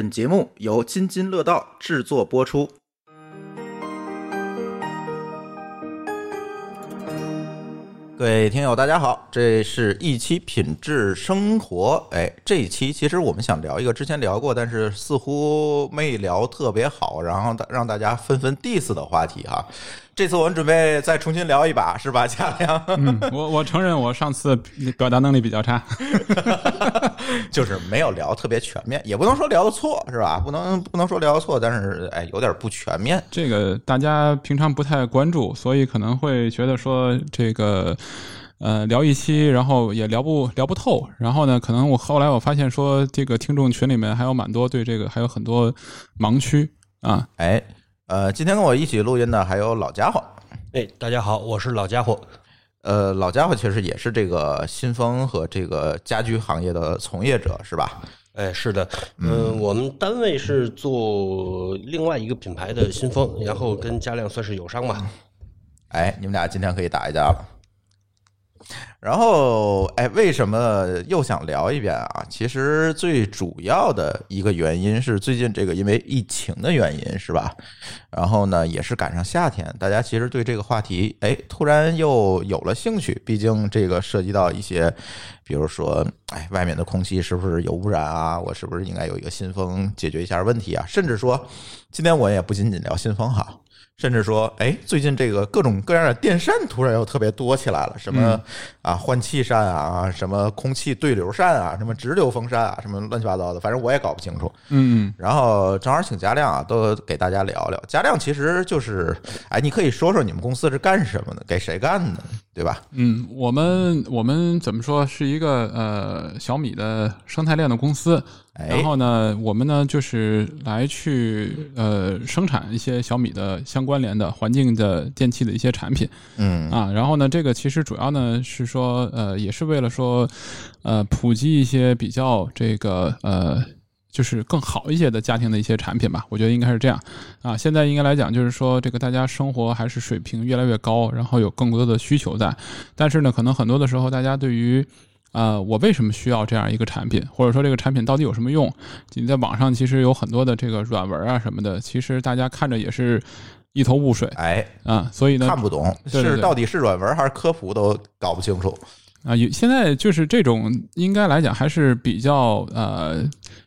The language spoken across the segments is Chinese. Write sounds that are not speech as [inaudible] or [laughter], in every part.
本节目由津津乐道制作播出。各位听友，大家好，这是一期品质生活。哎，这一期其实我们想聊一个之前聊过，但是似乎没聊特别好，然后让大家纷纷 diss 的话题哈。这次我们准备再重新聊一把，是吧，贾良？嗯，我我承认我上次表达能力比较差，[laughs] 就是没有聊特别全面，也不能说聊的错，是吧？不能不能说聊的错，但是哎，有点不全面。这个大家平常不太关注，所以可能会觉得说这个呃聊一期，然后也聊不聊不透。然后呢，可能我后来我发现说，这个听众群里面还有蛮多对这个还有很多盲区啊，哎。呃，今天跟我一起录音的还有老家伙。哎，大家好，我是老家伙。呃，老家伙其实也是这个新风和这个家居行业的从业者，是吧？哎，是的。嗯，我们单位是做另外一个品牌的新风，然后跟家亮算是友商吧。哎，你们俩今天可以打一架了。然后，哎，为什么又想聊一遍啊？其实最主要的一个原因是最近这个因为疫情的原因，是吧？然后呢，也是赶上夏天，大家其实对这个话题，哎，突然又有了兴趣。毕竟这个涉及到一些，比如说，哎，外面的空气是不是有污染啊？我是不是应该有一个新风解决一下问题啊？甚至说，今天我也不仅仅聊新风哈。甚至说，哎，最近这个各种各样的电扇突然又特别多起来了，什么啊换气扇啊，什么空气对流扇啊，什么直流风扇啊，什么乱七八糟的，反正我也搞不清楚。嗯，然后正好请嘉亮啊，都给大家聊聊。嘉亮其实就是，哎，你可以说说你们公司是干什么的，给谁干的，对吧？嗯，我们我们怎么说是一个呃小米的生态链的公司。然后呢，我们呢就是来去呃生产一些小米的相关联的环境的电器的一些产品，嗯。啊，然后呢，这个其实主要呢是说呃也是为了说呃普及一些比较这个呃就是更好一些的家庭的一些产品吧，我觉得应该是这样。啊。现在应该来讲就是说这个大家生活还是水平越来越高，然后有更多的需求在，但是呢，可能很多的时候大家对于呃，我为什么需要这样一个产品，或者说这个产品到底有什么用？你在网上其实有很多的这个软文啊什么的，其实大家看着也是一头雾水，哎啊，所以呢看不懂是到底是软文还是科普都搞不清楚啊。有现在就是这种应该来讲还是比较呃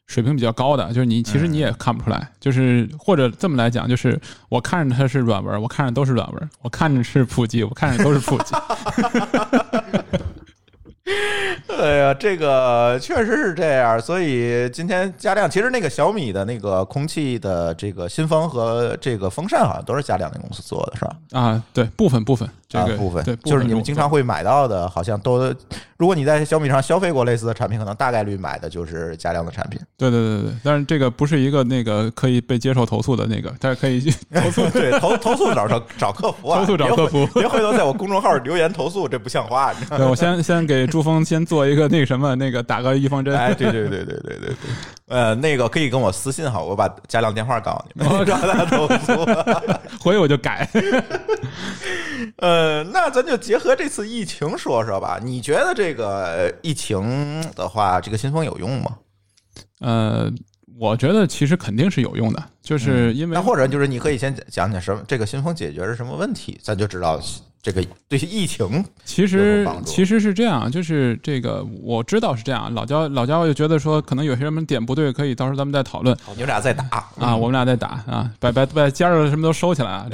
水平比较高的，就是你其实你也看不出来，就是或者这么来讲，就是我看着它是软文，我看着都是软文，我看着是普及，我看着都是普及。[laughs] [laughs] 哎呀，这个确实是这样，所以今天加量其实那个小米的那个空气的这个新风和这个风扇好像都是加量那公司做的，是吧？啊，对，部分部分。这个部分对，就是你们经常会买到的，好像都，如果你在小米上消费过类似的产品，可能大概率买的就是加量的产品。对对对对，但是这个不是一个那个可以被接受投诉的那个，但是可以 [laughs] 投诉，对投投诉找找找客服啊，投诉找客服，别回头在我公众号留言投诉，这不像话。对我先先给朱峰先做一个那个什么，那个打个预防针。哎，对对对对对对对，呃，那个可以跟我私信哈，我把嘉良电话告诉你们，找他投诉，[laughs] [laughs] 回去我就改。[laughs] 呃，那咱就结合这次疫情说说吧。你觉得这个疫情的话，这个新风有用吗？呃，我觉得其实肯定是有用的，就是因为那或者就是你可以先讲讲什么这个新风解决是什么问题，咱就知道。这个对疫情其实其实是这样，就是这个我知道是这样。老焦老焦就觉得说，可能有些什么点不对，可以到时候咱们再讨论。你们俩再打啊，我们俩再打啊，把把把尖儿什么都收起来啊。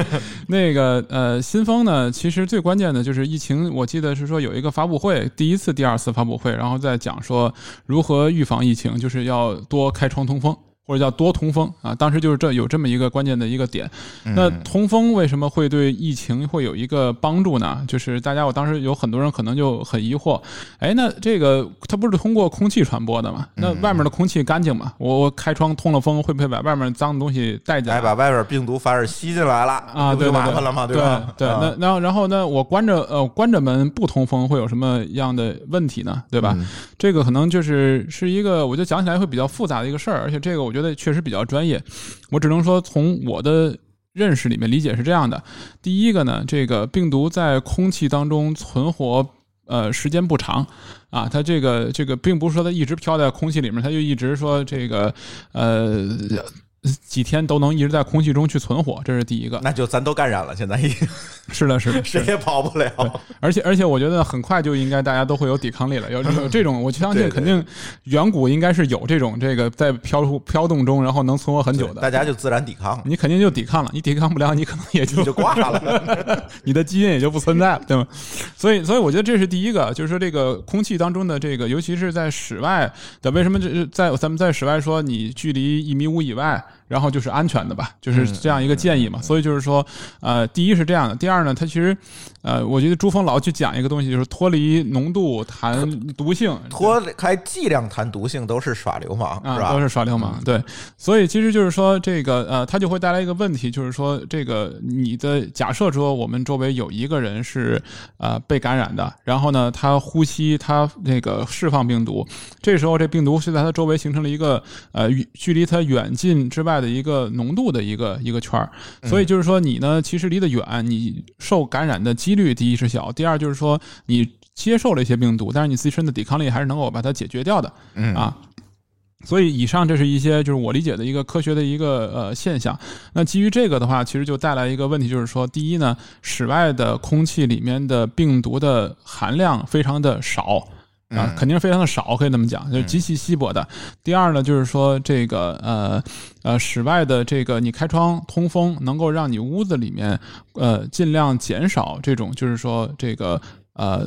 [laughs] 那个呃，新风呢，其实最关键的就是疫情。我记得是说有一个发布会，第一次、第二次发布会，然后再讲说如何预防疫情，就是要多开窗通风。或者叫多通风啊，当时就是这有这么一个关键的一个点。那通风为什么会对疫情会有一个帮助呢？就是大家，我当时有很多人可能就很疑惑，哎，那这个它不是通过空气传播的吗？那外面的空气干净吗？我我开窗通了风，会不会把外面脏的东西带进来？把外面病毒反而吸进来了啊？对麻烦了吗？对吧？对，那然后然后呢？我关着呃关着门不通风会有什么样的问题呢？对吧？这个可能就是是一个，我觉得讲起来会比较复杂的一个事儿，而且这个我觉得。觉得确实比较专业，我只能说从我的认识里面理解是这样的：第一个呢，这个病毒在空气当中存活，呃时间不长啊，它这个这个并不是说它一直飘在空气里面，它就一直说这个呃几天都能一直在空气中去存活，这是第一个。那就咱都感染了，现在已经。是的，[laughs] 是的，谁也跑不了。而且而且，我觉得很快就应该大家都会有抵抗力了。有有这种，我相信肯定远古应该是有这种这个在飘出飘动中，然后能存活很久的。大家就自然抵抗了，你肯定就抵抗了，你抵抗不了，你可能也就就挂了。[laughs] 你的基因也就不存在了，对吗？所以，所以我觉得这是第一个，就是说这个空气当中的这个，尤其是在室外的，为什么这在咱们在室外说你距离一米五以外，然后就是安全的吧，就是这样一个建议嘛。所以就是说，呃，第一是这样的，第二呢，它其实，呃，我觉得朱峰老去讲一个东西，就是脱离浓度谈毒性，脱开剂量谈毒性都是耍流氓，啊，是吧？嗯都是耍流氓。对，所以其实就是说，这个呃，它就会带来一个问题，就是说，这个你的假设说，我们周围有一个人是呃被感染的，然后呢，他呼吸，他那个释放病毒，这时候这病毒是在他周围形成了一个呃距距离他远近之外的一个浓度的一个一个圈儿，所以就是说，你呢，其实离得远，你受感染的几率第一是小，第二就是说你。接受了一些病毒，但是你自身的抵抗力还是能够把它解决掉的，嗯啊，所以以上这是一些就是我理解的一个科学的一个呃现象。那基于这个的话，其实就带来一个问题，就是说，第一呢，室外的空气里面的病毒的含量非常的少。啊，肯定是非常的少，可以这么讲，就是极其稀薄的。第二呢，就是说这个呃呃，室外的这个你开窗通风，能够让你屋子里面呃尽量减少这种就是说这个呃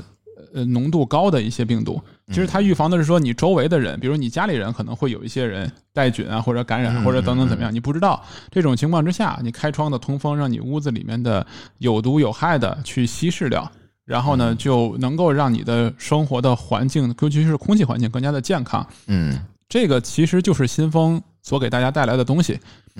呃浓度高的一些病毒。其实它预防的是说你周围的人，比如你家里人可能会有一些人带菌啊，或者感染，或者等等怎么样，你不知道。这种情况之下，你开窗的通风，让你屋子里面的有毒有害的去稀释掉。然后呢，就能够让你的生活的环境，尤其是空气环境更加的健康。嗯这个其实就是新风所给大家带来的东西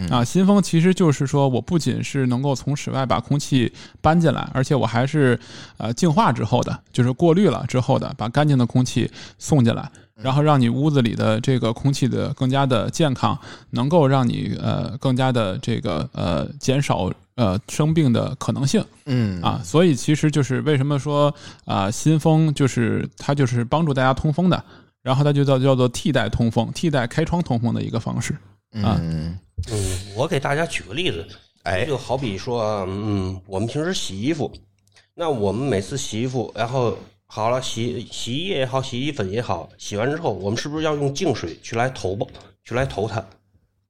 啊。新风其实就是说我不仅是能够从室外把空气搬进来，而且我还是呃净化之后的，就是过滤了之后的，把干净的空气送进来，然后让你屋子里的这个空气的更加的健康，能够让你呃更加的这个呃减少呃生病的可能性。嗯啊，所以其实就是为什么说啊，新风就是它就是帮助大家通风的，然后它就叫叫做替代通风、替代开窗通风的一个方式。啊。嗯，嗯，我给大家举个例子，哎。就好比说啊，嗯，我们平时洗衣服，那我们每次洗衣服，然后好了，洗洗衣液也好，洗衣粉也好，洗完之后，我们是不是要用净水去来投吧，去来投它，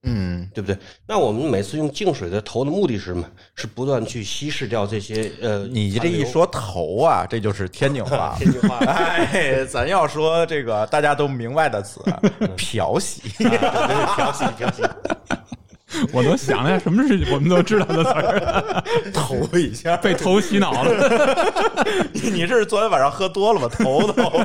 嗯对不对？那我们每次用净水的头的目的是什么？是不断去稀释掉这些呃，你这一说头啊，这就是天津话。[laughs] 天津话，[laughs] 哎，咱要说这个大家都明白的词，[laughs] 漂洗。漂洗漂洗，我都想了一下，什么是我们都知道的词儿，头一下，被头洗脑了。你你是昨天晚上喝多了吗？头头。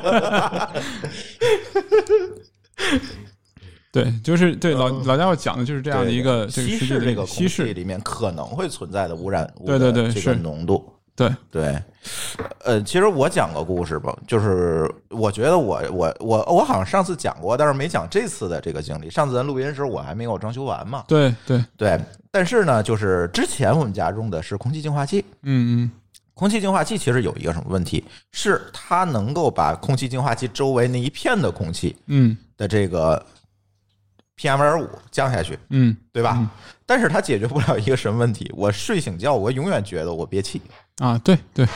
对，就是对老老家伙讲的就是这样的一个这个稀释这个稀释。里面可能会存在的污染物对对对的这个浓度。对，对，呃，其实我讲个故事吧，就是我觉得我我我我好像上次讲过，但是没讲这次的这个经历。上次咱录音时候我还没有装修完嘛，对对，对。但是呢，就是之前我们家用的是空气净化器，嗯嗯空气净化器其实有一个什么问题，是它能够把空气净化器周围那一片的空气嗯的这个 PM 二五降下去，嗯对吧？嗯但是它解决不了一个什么问题？[laughs] 我睡醒觉，我永远觉得我憋气。啊，对对，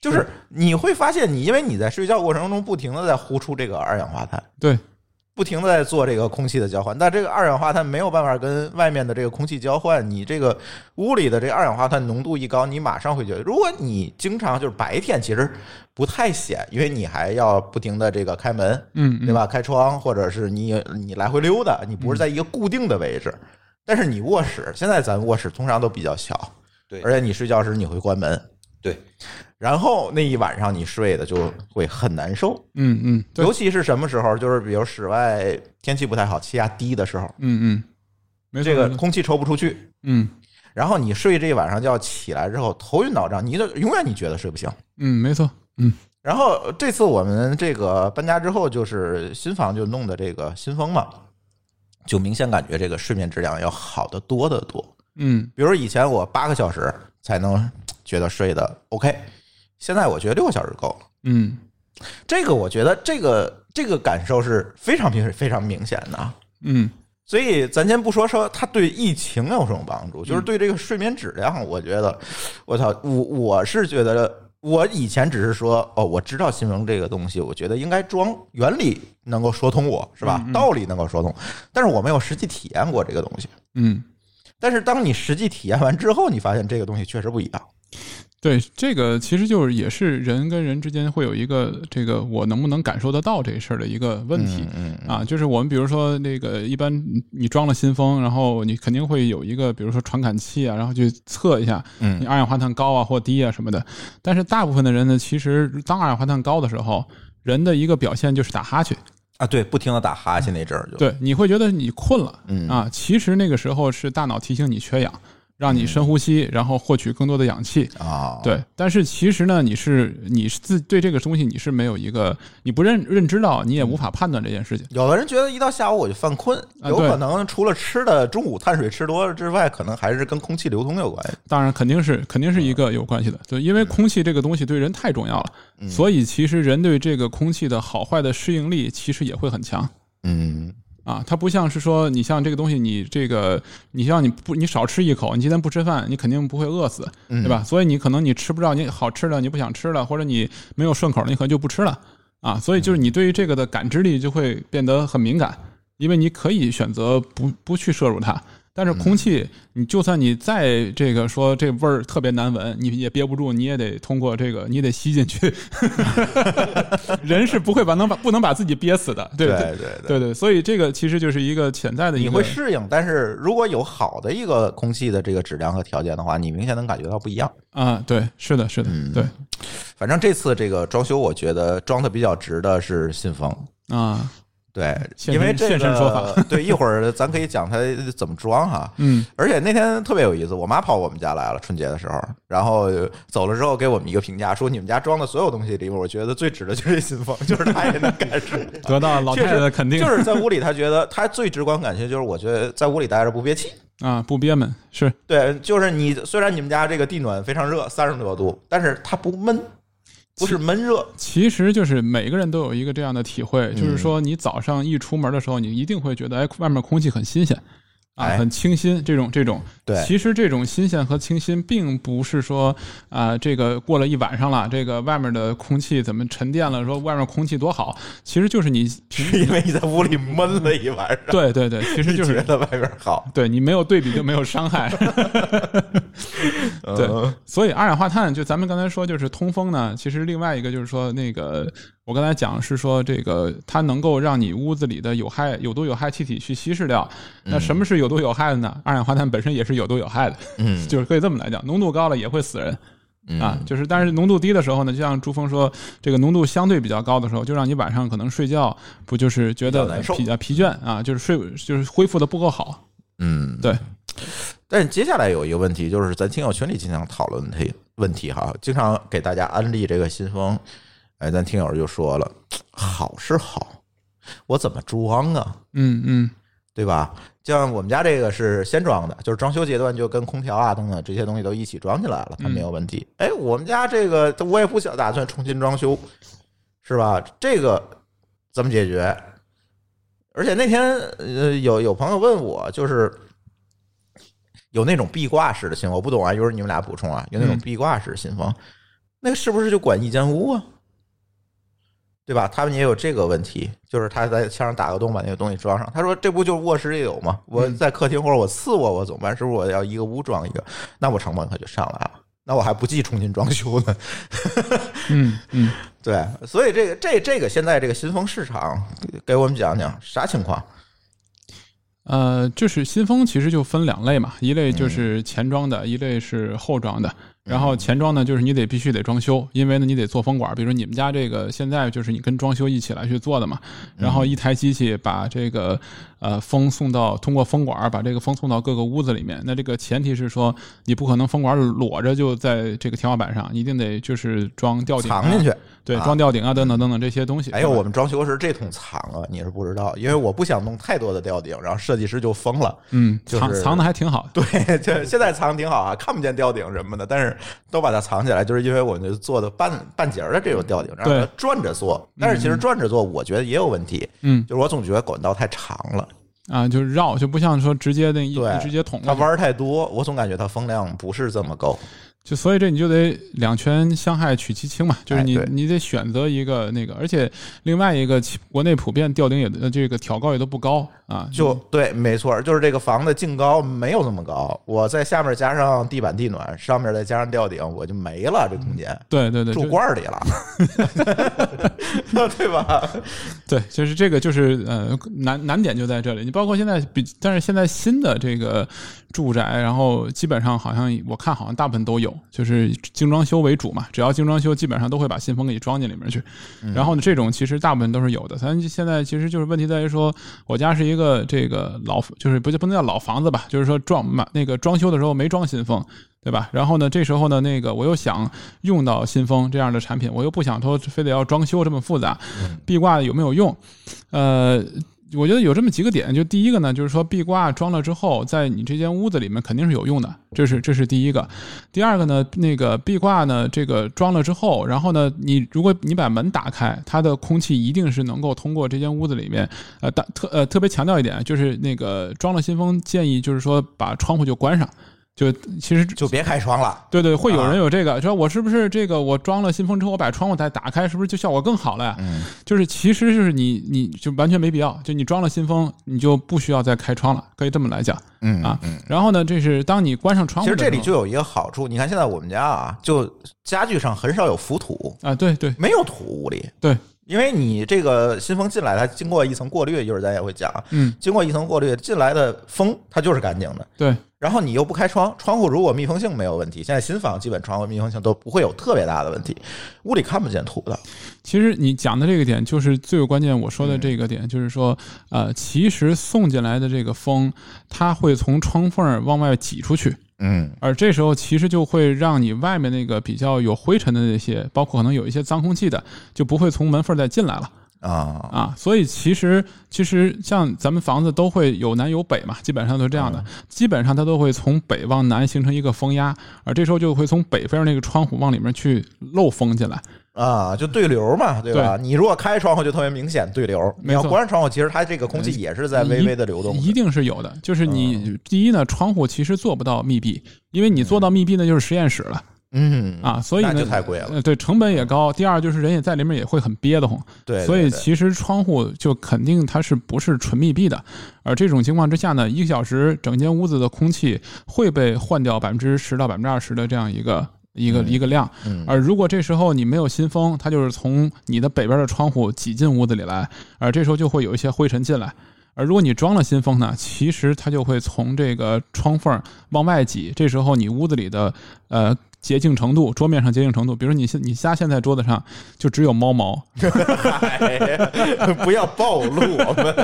就是你会发现，你因为你在睡觉过程中不停的在呼出这个二氧化碳，对，不停的在做这个空气的交换，但这个二氧化碳没有办法跟外面的这个空气交换，你这个屋里的这个二氧化碳浓度一高，你马上会觉得，如果你经常就是白天其实不太显，因为你还要不停的这个开门，嗯，嗯对？吧？开窗，或者是你你来回溜达，你不是在一个固定的位置。但是你卧室，现在咱卧室通常都比较小，对而且你睡觉时你会关门，对，然后那一晚上你睡的就会很难受，嗯嗯，尤，其是什么时候？就是比如室外天气不太好，气压低的时候，嗯嗯，这个空气抽不出去，嗯。然后你睡这一晚上觉起来之后头晕脑胀，你就永远你觉得睡不醒。嗯，没错，嗯。然后这次我们这个搬家之后，就是新房就弄的这个新风嘛，就明显感觉这个睡眠质量要好得多得多。嗯。比如以前我八个小时才能觉得睡得 OK，现在我觉得六个小时够了。嗯这个我觉得这个这个感受是非常明非常明显的啊。嗯所以咱先不说说它对疫情有什么帮助，就是对这个睡眠质量，我觉得，我操，我我是觉得，我以前只是说，哦，我知道新闻这个东西，我觉得应该装，原理能够说通我，是吧？道理能够说通，但是我没有实际体验过这个东西。嗯，但是当你实际体验完之后，你发现这个东西确实不一样。对，这个其实就是也是人跟人之间会有一个这个我能不能感受得到这事儿的一个问题。嗯嗯啊，就是我们比如说那个，一般你装了新风，然后你肯定会有一个，比如说传感器啊，然后去测一下嗯你二氧化碳高啊或低啊什么的。但是大部分的人呢，其实当二氧化碳高的时候，人的一个表现就是打哈欠。啊，对，不停的打哈欠那阵儿就，对，你会觉得你困了，嗯啊，其实那个时候是大脑提醒你缺氧，让你深呼吸，然后获取更多的氧气。啊，对，但是其实呢，你是你是自对这个东西你是没有一个你不认认知到，你也无法判断这件事情。有的人觉得一到下午我就犯困，有可能除了吃的中午碳水吃多了之外，可能还是跟空气流通有关系。当然，肯定是肯定是一个有关系的，对，因为空气这个东西对人太重要了，所以其实人对这个空气的好坏的适应力其实也会很强。嗯啊，它不像是说，你像这个东西，你这个，你像你不，你少吃一口，你今天不吃饭，你肯定不会饿死，对吧？所以你可能你吃不到你好吃的，你不想吃了，或者你没有顺口的，你可能就不吃了啊。所以就是你对于这个的感知力就会变得很敏感，因为你可以选择不不去摄入它。但是空气，你就算你再这个说这味儿特别难闻，你也憋不住，你也得通过这个，你得吸进去。[laughs] 人是不会把能把不能把自己憋死的，对对对对对对，所以这个其实就是一个潜在的一你会适应，但是如果有好的一个空气的这个质量和条件的话，你明显能感觉到不一样。啊，对，是的，是的，嗯对反正这次这个装修，我觉得装的比较值的是信封。啊，对，因为这个现身说法对，一会儿咱可以讲它怎么装哈。嗯而且那天特别有意思，我妈跑我们家来了，春节的时候，然后走了之后给我们一个评价，说你们家装的所有东西里面，我觉得最值的就是新风，就是她也能感受。[laughs] 得到老太太的肯定，就是在屋里，她觉得她最直观感觉就是，我觉得在屋里待着不憋气。啊，不憋闷是对，就是你虽然你们家这个地暖非常热，三十多度，但是它不闷，不是闷热。其实就是每个人都有一个这样的体会，就是嗯说你早上一出门的时候，你一定会觉得，哎，外面空气很新鲜。啊，哎很清新，这种这种，对其实这种新鲜和清新，并不是说啊、这个过了一晚上了，这个外面的空气怎么沉淀了，说外面空气多好，其实就是你平是因为你在屋里闷了一晚上，对对对，其实就是觉是得外边好。对你没有对比就没有伤害。[laughs] 对嗯，所以二氧化碳，就咱们刚才说，就是通风呢。其实另外一个就是说，那个我刚才讲是说，这个它能够让你屋子里的有害、有毒有害气体去稀释掉。那什么是有毒有害的呢？二氧化碳本身也是有毒有害的，嗯 [laughs] 就是可以这么来讲，浓度高了也会死人。嗯啊，就是但是浓度低的时候呢，就像朱峰说，这个浓度相对比较高的时候，就让你晚上可能睡觉不就是觉得比较疲倦啊，就是睡就是恢复的不够好。嗯，对。但接下来有一个问题，就是咱听友群里经常讨论的问题哈，经常给大家安利这个新风，哎，咱听友就说了，好是好，我怎么装啊？嗯嗯对吧？像我们家这个是先装的，就是装修阶段就跟空调啊等等这些东西都一起装起来了，它没有问题。哎，我们家这个我也不想打算重新装修，是吧？这个怎么解决？而且那天呃有有朋友问我，就是有那种壁挂式的新风，我不懂啊，一会儿你们俩补充啊。有那种嗯壁挂式新风，那个是不是就管一间屋啊？对吧？他们也有这个问题，就是他在墙上打个洞，把那个东西装上。他说：“这不就是卧室也有吗？我在客厅或者我次卧我怎么办？是不是我要一个屋装一个？那我成本可就上来了。那我还不计重新装修呢。嗯 [laughs] 嗯。对，所以这个这这个现在这个新风市场，给我们讲讲啥情况？呃，就是新风其实就分两类嘛，一类就是前装的，一类是后装的。然后前装呢，就是你得必须得装修，因为呢你得做风管，比如说你们家这个现在就是你跟装修一起来去做的嘛。然后一台机器把这个呃风送到通过风管把这个风送到各个屋子里面。那这个前提是说你不可能风管裸着就在这个天花板上，一定得就是装吊顶、啊、藏进去。对，啊装吊顶啊等等等等这些东西。哎呦，我们装修时这桶藏了，你是不知道，因为我不想弄太多的吊顶，然后设计师就疯了。嗯，就是藏藏的还挺好。对，这现在藏挺好啊，看不见吊顶什么的，但是都把它藏起来，就是因为我们做的半半截的这种吊顶，让对它转着做。但是其实转着做，我觉得也有问题，嗯就是我总觉得管道太长了，啊，就是绕，就不像说直接那一对直接捅它弯儿太多，我总感觉它风量不是这么够。就所以这你就得两全相害取其轻嘛，就是你、哎你得选择一个那个，而且另外一个其国内普遍吊顶也呃这个挑高也都不高啊，就对，没错，就是这个房子净高没有那么高，我在下面加上地板地暖，上面再加上吊顶，我就没了这空间，对对对，住罐儿里了，[laughs] 对吧？[laughs] 对，就是这个就是呃难难点就在这里。你包括现在比，但是现在新的这个住宅，然后基本上好像我看好像大部分都有，就是精装修为主嘛，只要精装修，基本上都会把信封给你装进里面去。然后呢，这种其实大部分都是有的。咱现在其实就是问题在于说，我家是一个这个老，就是不就不能叫老房子吧，就是说装满那个装修的时候没装信封。对吧？然后呢，这时候呢，那个我又想用到新风这样的产品，我又不想说非得要装修这么复杂，壁挂有没有用？呃，我觉得有这么几个点，就第一个呢，就是说壁挂装了之后，在你这间屋子里面肯定是有用的，这是这是第一个。第二个呢，那个壁挂呢，这个装了之后，然后呢，你如果你把门打开，它的空气一定是能够通过这间屋子里面，呃，大特呃特别强调一点，就是那个装了新风，建议就是说把窗户就关上。就其实就别开窗了。对对，会有啊人有这个，说我是不是这个我装了新风之后，我把窗户再打开，是不是就效果更好了呀？嗯，就是其实就是你你就完全没必要，就你装了新风，你就不需要再开窗了，可以这么来讲嗯啊。然后呢，这是当你关上窗户其实这里就有一个好处，你看现在我们家啊，就家具上很少有浮土，啊，对对没有土屋里。对，因为你这个新风进来，它经过一层过滤，一会儿咱也会讲，嗯，经过一层过滤进来的风它就是干净的。对然后你又不开窗，窗户如果密封性没有问题，现在新房基本窗户密封性都不会有特别大的问题，屋里看不见土的。其实你讲的这个点就是最有关键，我说嗯的这个点、就是说，呃，其实送进来的这个风，它会从窗缝儿往外挤出去。嗯。而这时候其实就会让你外面那个比较有灰尘的那些，包括可能有一些脏空气的，就不会从门缝再进来了。啊，啊。所以其实其实像咱们房子都会有南有北嘛，基本上都是这样的，基本上它都会从北往南形成一个风压，而这时候就会从北边那个窗户往里面去漏风进来。啊，就对流嘛，对吧？你如果开窗户就特别明显对流，你要关上窗户，其实它这个空气也是在微微的流动的。一定是有的。就是嗯你第一呢，窗户其实做不到密闭，因为你做到密闭那就是实验室了嗯啊，所以那呢就太贵了。呃，对，成本也高。第二就是人也在里面也会很憋得慌，对，所以其实窗户就肯定它是不是纯密闭的。而这种情况之下呢，一个小时整间屋子的空气会被换掉百分之十到百分之二十的这样一个。一个一个量，嗯而如果这时候你没有新风，它就是从你的北边的窗户挤进屋子里来，而这时候就会有一些灰尘进来。而如果你装了新风呢，其实它就会从这个窗缝往外挤，这时候你屋子里的呃洁净程度，桌面上洁净程度，比如说你现你家现在桌子上就只有猫毛，嗨 [laughs] 不要暴露我们。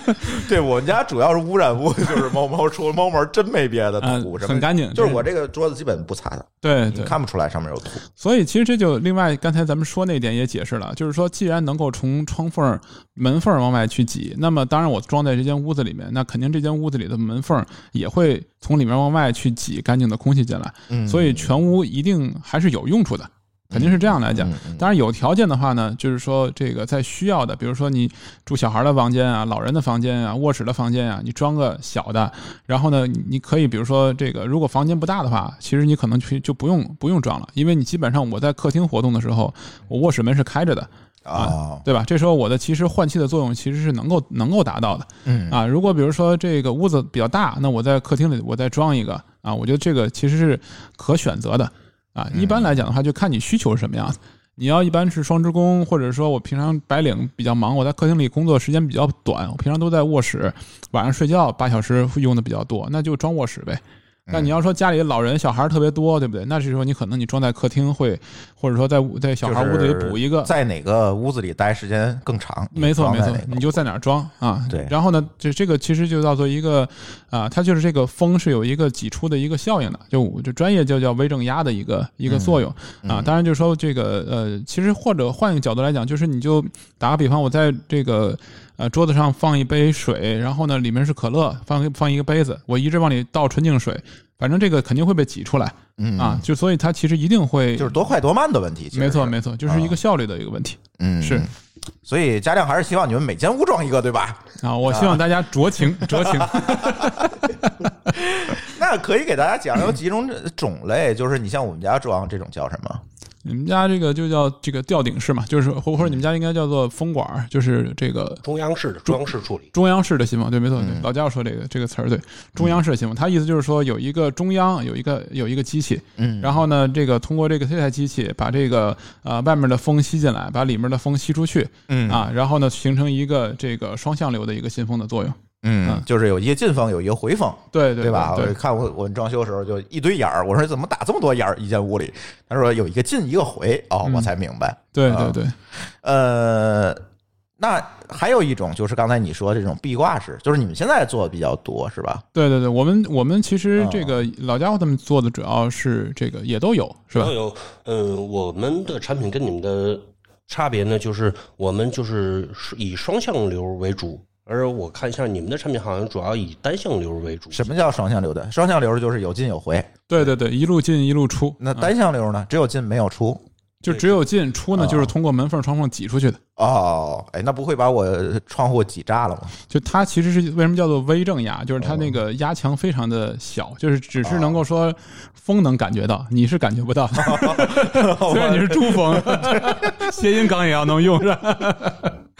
[laughs] 对我们家主要是污染物就是猫毛，除了猫毛真没别的 [laughs] 呃土什么，很干净，就是我这个桌子基本不擦的，对对，看不出来上面有土。所以其实这就另外刚才咱们说那点也解释了，就是说既然能够从窗缝儿、门缝儿往外去挤，那么当然我装在这间屋子里面，那肯定这间屋子里的门缝儿也会从里面往外去挤干净的空气进来，嗯。所以全屋一定还是有用处的。肯定是这样来讲。当然有条件的话呢，就是说这个在需要的，比如说你住小孩的房间啊、老人的房间啊、卧室的房间啊，你装个小的，然后呢，你你可以比如说这个，如果房间不大的话，其实你可能去就不用不用装了，因为你基本上我在客厅活动的时候，我卧室门是开着的，啊，对吧？这时候我的其实换气的作用其实是能够能够达到的嗯啊。如果比如说这个屋子比较大，那我在客厅里我再装一个啊，我觉得这个其实是可选择的啊。一般来讲的话，就看你需求是什么样子。你要一般是双职工，或者说我平常白领比较忙，我在客厅里工作时间比较短，我平常都在卧室，晚上睡觉八小时用的比较多，那就装卧室呗。但你要说家里老人小孩特别多，对不对？那这时候你可能你装在客厅会，或者说在屋在小孩屋子里补一个，在哪个屋子里待时间更长？没错没错你就在哪儿装啊？对然后呢，就这个其实就叫做一个啊，它就是这个风是有一个挤出的一个效应的，就就专业就叫微正压的一个一个作用嗯啊。当然就是说这个呃，其实或者换一个角度来讲，就是你就打个比方，我在这个呃桌子上放一杯水，然后呢里面是可乐，放放一个杯子，我一直往里倒纯净水。反正这个肯定会被挤出来嗯啊，，就所以它其实一定会就是多快多慢的问题。没错没错，就是一个效率的一个问题嗯是。所以家亮还是希望你们每间屋装一个，对吧？啊。我希望大家酌情酌情 [laughs] [laughs] 那可以给大家讲有几种种类，就是你像我们家装这种叫什么？你们家这个就叫这个吊顶式嘛，就是或或者你们家应该叫做风管儿，就是这个中央式的中央式处理，中央式的新风，对，没错，对，老家伙说这个这个词儿，对，中央式的新风，它意思就是说有一个中央有一个有一个机器，嗯。然后呢，这个通过这个这台机器把这个呃外面的风吸进来，把里面的风吸出去，嗯。啊，然后呢形成一个这个双向流的一个新风的作用，嗯，就是有一个进风，有一个回风，对对对吧？对我看我我们装修的时候就一堆眼儿，我说怎么打这么多眼儿一间屋里？他说有一个进一个回，哦，嗯我才明白。啊对对对，呃，那还有一种就是刚才你说这种壁挂式，就是你们现在做的比较多是吧？对对对，我们我们其实哦这个老家伙他们做的主要是这个也都有，是吧都？有，嗯，我们的产品跟你们的差别呢，就是我们就是以双向流为主，而我看一下你们的产品好像主要以单向流为主。什么叫双向流的？双向流就是有进有回，对对对，一路进一路出，啊那单向流呢？只有进没有出。就只有进出呢，哦就是通过门缝窗缝挤出去的。哦，哎，那不会把我窗户挤炸了吗？就它其实是为什么叫做微正压，就是它那个压强非常的小，就是只是能够说风能感觉到，你是感觉不到。[laughs] 虽然你是珠风 [laughs] [laughs] 谐音梗也要能用是吧？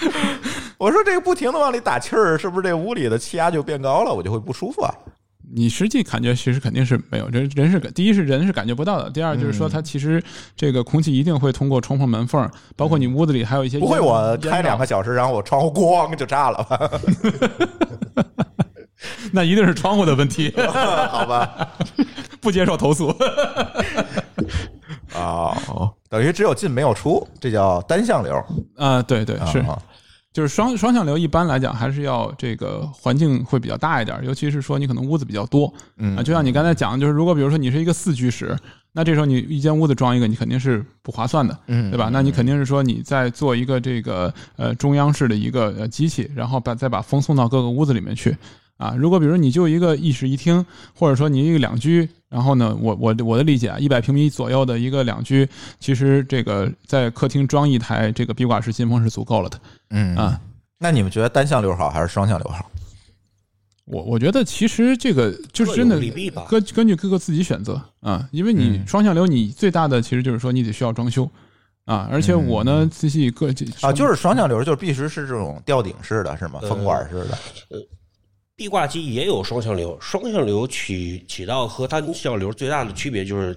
[laughs] 我说这个不停的往里打气儿，是不是这屋里的气压就变高了，我就会不舒服啊？你实际感觉其实肯定是没有，人人是第一是人是感觉不到的，第二就是说它其实这个空气一定会通过窗户门缝，包括你屋子里还有一些不会我开两个小时，然后我窗户咣就炸了吧？那一定是窗户的问题，好吧？不接受投诉。哦，等于只有进没有出，这叫单向流。啊，对对是。啊就是双双向流，一般来讲还是要这个环境会比较大一点，尤其是说你可能屋子比较多，嗯啊，就像你刚才讲的，就是如果比如说你是一个四居室，那这时候你一间屋子装一个，你肯定是不划算的，嗯对吧？那你肯定是说你在做一个这个呃中央式的一个呃机器，然后把再把风送到各个屋子里面去。啊，如果比如你就一个一室一厅，或者说你一个两居，然后呢，我我我的理解啊，一百平米左右的一个两居，其实这个在客厅装一台这个壁挂式新风是足够了的嗯啊。那你们觉得单向流好还是双向流好？我我觉得其实这个就是真的根根据各个自己选择啊，因为你嗯双向流，你最大的其实就是说你得需要装修啊，而且我呢自己个啊，就是双向流，就是必须是这种吊顶式的，是吗？呃风管式的。壁挂机也有双向流，双向流起起到和单向流最大的区别就是，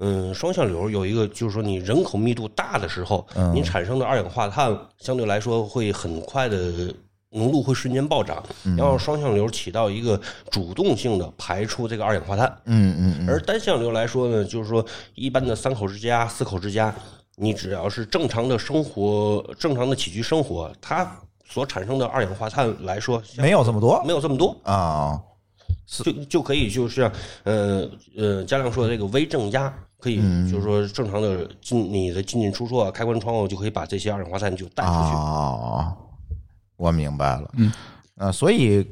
嗯，双向流有一个就是说你人口密度大的时候，嗯你产生的二氧化碳相对来说会很快的浓度会瞬间暴涨，然后双向流起到一个主动性的排出这个二氧化碳，嗯嗯嗯。而单向流来说呢，就是说一般的三口之家、四口之家，你只要是正常的生活、正常的起居生活，它所产生的二氧化碳来说，没有这么多没有这么多，啊。就就可以就是呃呃嘉亮说的这个微正压，可以嗯就是说正常的进你的进进出出啊，开关窗户就可以把这些二氧化碳就带出去。哦，我明白了。嗯，呃，所以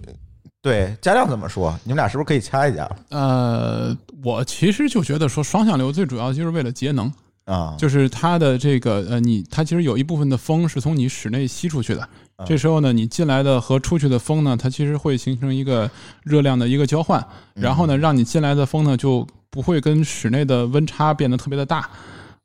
对家亮怎么说？你们俩是不是可以掐一下呃，我其实就觉得说双向流最主要就是为了节能，啊？就是它的这个呃，你它其实有一部分的风是从你室内吸出去的，这时候呢，你进来的和出去的风呢，它其实会形成一个热量的一个交换，然后呢，让你进来的风呢就不会跟室内的温差变得特别的大。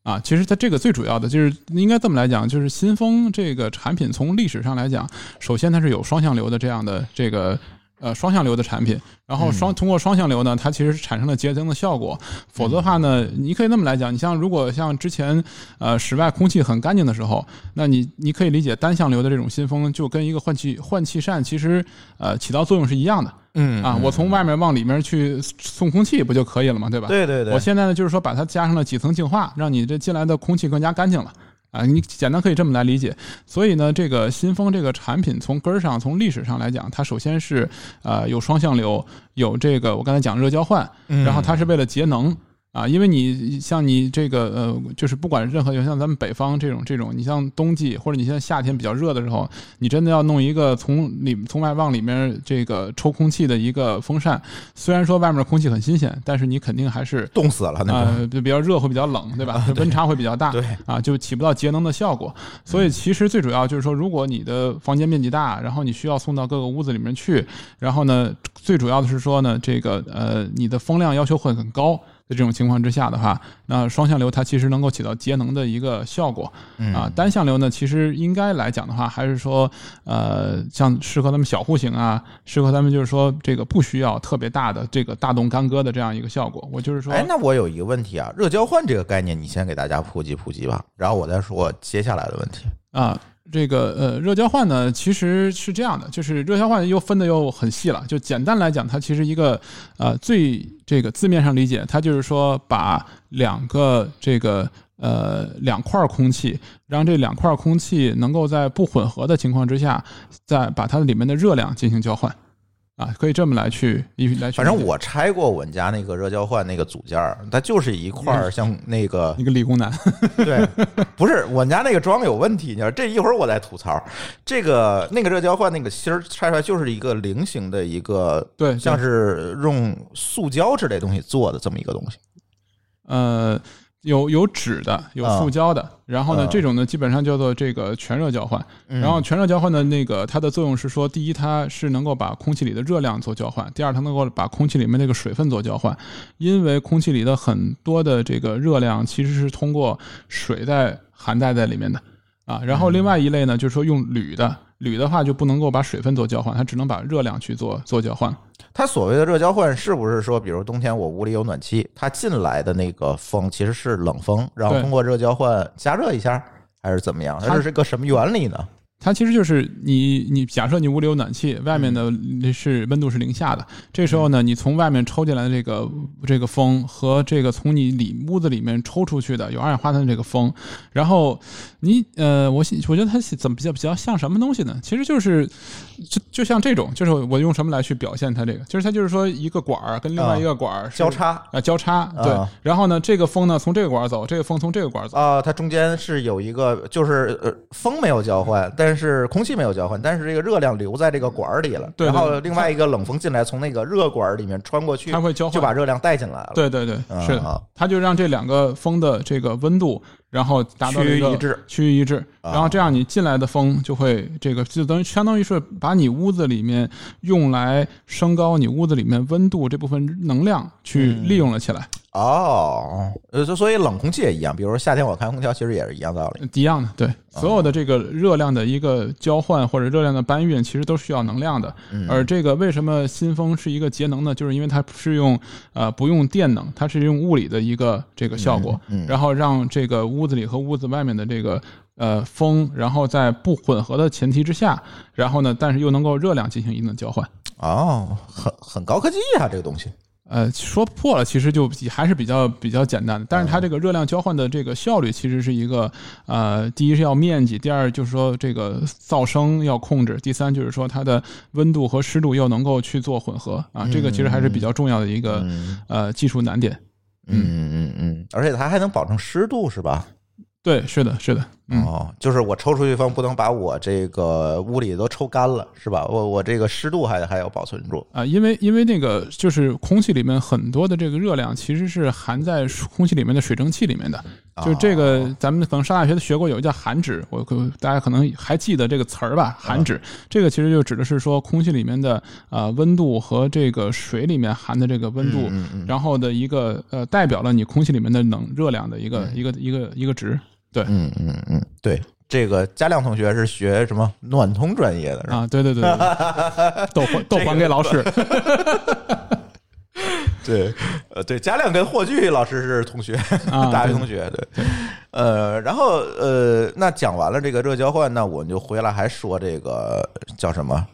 啊，其实它这个最主要的就是应该这么来讲，就是新风这个产品从历史上来讲，首先它是有双向流的这样的这个呃双向流的产品，然后双通过双向流呢，它其实是产生了节能的效果。否则的话呢，你可以那么来讲，你像如果像之前呃室外空气很干净的时候，那你你可以理解单向流的这种新风就跟一个换气换气扇其实呃起到作用是一样的嗯啊。我从外面往里面去送空气不就可以了嘛，对吧？对对对，我现在呢，就是说把它加上了几层净化，让你这进来的空气更加干净了。啊，你简单可以这么来理解。所以呢，这个新风这个产品从根儿上，从历史上来讲，它首先是呃有双向流，有这个我刚才讲热交换，然后它是为了节能。啊，因为你像你这个呃，就是不管任何，像咱们北方这种这种，你像冬季或者你现在夏天比较热的时候，你真的要弄一个从里从外往里面这个抽空气的一个风扇，虽然说外面的空气很新鲜，但是你肯定还是冻死了那种。呃，就比较热会比较冷，对吧？温差会比较大，对啊，就起不到节能的效果。所以其实最主要就是说，如果你的房间面积大，然后你需要送到各个屋子里面去，然后呢，最主要的是说呢，这个呃，你的风量要求会很高。在这种情况之下的话，那双向流它其实能够起到节能的一个效果啊。单向流呢，其实应该来讲的话，还是说呃，像适合咱们小户型啊，适合咱们就是说这个不需要特别大的这个大动干戈的这样一个效果。我就是说，哎，那我有一个问题啊，热交换这个概念，你先给大家普及普及吧，然后我再说接下来的问题啊。这个呃，热交换呢，其实是这样的，就是热交换又分的又很细了。就简单来讲，它其实一个呃最这个字面上理解，它就是说把两个这个呃两块空气，让这两块空气能够在不混合的情况之下，再把它里面的热量进行交换。啊，可以这么来去一来。反正我拆过我们家那个热交换那个组件儿，它就是一块儿像那个一个理工男。对，不是我们家那个装有问题。你知道这一会儿我再吐槽。这个那个热交换那个芯儿拆出来就是一个菱形的一个，对，像是用塑胶之类东西做的这么一个东西。呃。有有纸的，有塑胶的，然后呢，这种呢基本上叫做这个全热交换。然后全热交换的那个它的作用是说，第一，它是能够把空气里的热量做交换；第二，它能够把空气里面那个水分做交换。因为空气里的很多的这个热量其实是通过水在含带在里面的啊。然后另外一类呢，就是说用铝的。铝的话就不能够把水分做交换，它只能把热量去做做交换。它所谓的热交换是不是说，比如冬天我屋里有暖气，它进来的那个风其实是冷风，然后通过热交换加热一下，还是怎么样？它是个什么原理呢？它其实就是你，你假设你屋里有暖气，外面的是温度是零下的，这时候呢，你从外面抽进来的这个这个风和这个从你里屋子里面抽出去的有二氧化碳的这个风，然后你呃，我我觉得它怎么比较比较像什么东西呢？其实就是就就像这种，就是我用什么来去表现它这个？就是它就是说一个管儿跟另外一个管儿交叉啊交叉对，然后呢，这个风呢从这个管儿走，这个风从这个管儿走啊，它中间是有一个就是呃风没有交换，但是。是空气没有交换，但是这个热量留在这个管儿里了。对，然后另外一个冷风进来，从那个热管里面穿过去，它会交换，就把热量带进来了。对对对，是的，它就让这两个风的这个温度，然后达到一致，趋于一致。然后这样你进来的风就会这个就等于相当于是把你屋子里面用来升高你屋子里面温度这部分能量去利用了起来。哦，呃，所以冷空气也一样，比如说夏天我开空调，其实也是一样道理，一样的。对，所有的这个热量的一个交换或者热量的搬运，其实都需要能量的。而这个为什么新风是一个节能呢？就是因为它是用呃不用电能，它是用物理的一个这个效果，然后让这个屋子里和屋子外面的这个呃风，然后在不混合的前提之下，然后呢，但是又能够热量进行一定的交换。哦，很很高科技啊，这个东西。呃，说破了，其实就还是比较比较简单的。但是它这个热量交换的这个效率，其实是一个呃，第一是要面积，第二就是说这个噪声要控制，第三就是说它的温度和湿度又能够去做混合啊，这个其实还是比较重要的一个呃技术难点。嗯嗯嗯嗯，而且它还能保证湿度，是吧？对，是的，是的，哦，就是我抽出去风不能把我这个屋里都抽干了，是吧？我我这个湿度还还要保存住啊，因为因为那个就是空气里面很多的这个热量其实是含在空气里面的水蒸气里面的，就这个咱们可能上大学的学过，有一个叫含脂，我大家可能还记得这个词儿吧？含脂，这个其实就指的是说空气里面的呃温度和这个水里面含的这个温度，然后的一个呃代表了你空气里面的冷热量的一个一个一个一个值。对，嗯嗯嗯，对，这个嘉亮同学是学什么暖通专业的啊？对对对，都 [laughs] 还都还给老师。[laughs] 对，呃，对，嘉亮跟霍炬老师是同学，[laughs] 大学同学。对，呃，然后呃，那讲完了这个热交换，那我们就回来还说这个叫什么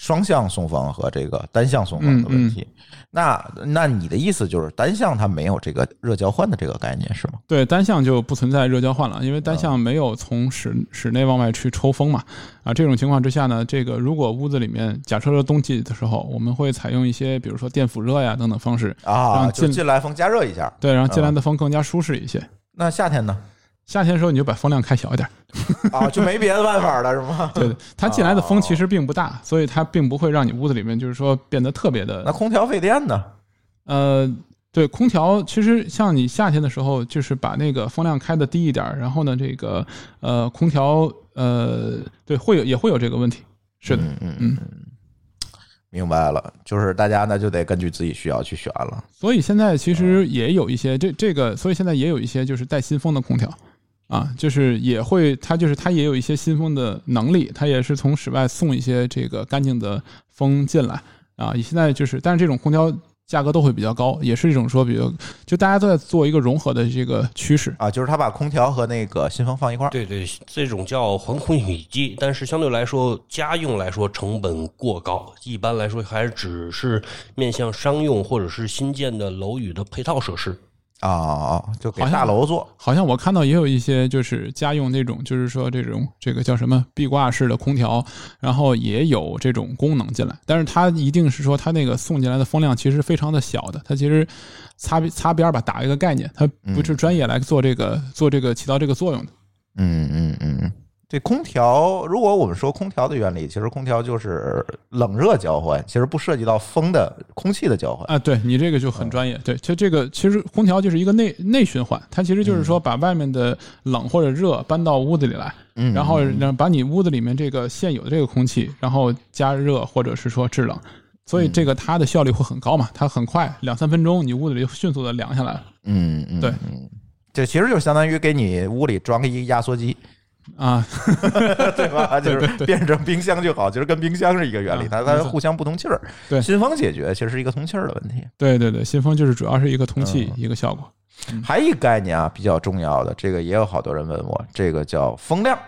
双向送风和这个单向送风的问题。那那你的意思就是单向它没有这个热交换的这个概念是吗？对，单向就不存在热交换了，因为单向没有从室室内往外去抽风嘛。啊，这种情况之下呢，这个如果屋子里面假设是冬季的时候，我们会采用一些比如说电辅热呀等等方式啊，让进就进来风加热一下。对，让进来的风更加舒适一些。那夏天呢？夏天的时候你就把风量开小一点，[laughs] 啊，就没别的办法了是吗？[laughs] 对，它进来的风其实并不大，所以它并不会让你屋子里面就是说变得特别的那空调费电呢？呃，对，空调其实像你夏天的时候，就是把那个风量开的低一点儿，然后呢，这个呃空调呃对会有也会有这个问题，是的，嗯嗯嗯，明白了，就是大家呢就得根据自己需要去选了。所以现在其实也有一些这这个，所以现在也有一些就是带新风的空调啊，就是也会它就是它也有一些新风的能力，它也是从室外送一些这个干净的风进来啊。现在就是，但是这种空调。价格都会比较高，也是一种说，比如就大家都在做一个融合的这个趋势啊，就是他把空调和那个新风放一块儿。对对，这种叫环控洗衣机，但是相对来说，家用来说成本过高，一般来说还只是面向商用或者是新建的楼宇的配套设施。啊，就给大楼做。好像我看到也有一些就是家用那种，就是说这种这个叫什么壁挂式的空调，然后也有这种功能进来。但是它一定是说它那个送进来的风量其实非常的小的，它其实擦擦边吧，打一个概念，它不是专业来做这个做这个起到这个作用的。嗯嗯嗯。这空调，如果我们说空调的原理，其实空调就是冷热交换，其实不涉及到风的空气的交换啊。对你这个就很专业。对，其实这个其实空调就是一个内内循环，它其实就是说把外面的冷或者热搬到屋子里来，然后让把你屋子里面这个现有的这个空气，然后加热或者是说制冷，所以这个它的效率会很高嘛，它很快两三分钟，你屋子里迅速的凉下来了。嗯嗯，对，这其实就相当于给你屋里装一个压缩机。啊，[laughs] 对吧？[laughs] 就是变成冰箱就好，其实跟冰箱是一个原理，它它互相不通气儿。对，新风解决其实是一个通气儿的问题。对对对，新风就是主要是一个通气一个效果。还一概念啊，比较重要的，这个也有好多人问我，这个叫风量。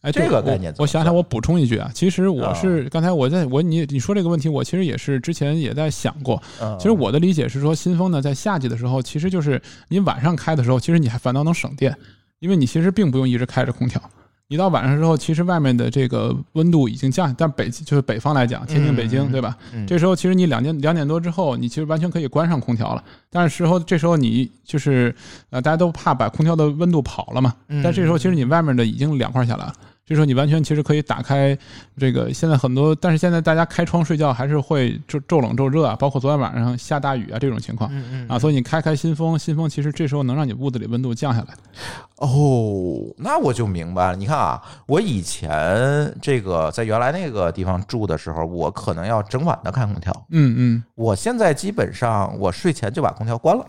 哎，这个概念，我想想，我补充一句啊，其实我是刚才我在我你你说这个问题，我其实也是之前也在想过。其实我的理解是说，新风呢，在夏季的时候，其实就是你晚上开的时候，其实你还反倒能省电。因为你其实并不用一直开着空调，你到晚上之后，其实外面的这个温度已经降，但北就是北方来讲，天津、北京，对吧？这时候其实你两点两点多之后，你其实完全可以关上空调了。但是时候这时候你就是呃，大家都怕把空调的温度跑了嘛。但这时候其实你外面的已经凉快下来了。就说你完全其实可以打开这个，现在很多，但是现在大家开窗睡觉还是会骤骤冷骤热啊，包括昨天晚上下大雨啊这种情况啊，所以你开开新风，新风其实这时候能让你屋子里温度降下来。哦，那我就明白了。你看啊，我以前这个在原来那个地方住的时候，我可能要整晚的开空调。嗯嗯，我现在基本上我睡前就把空调关了。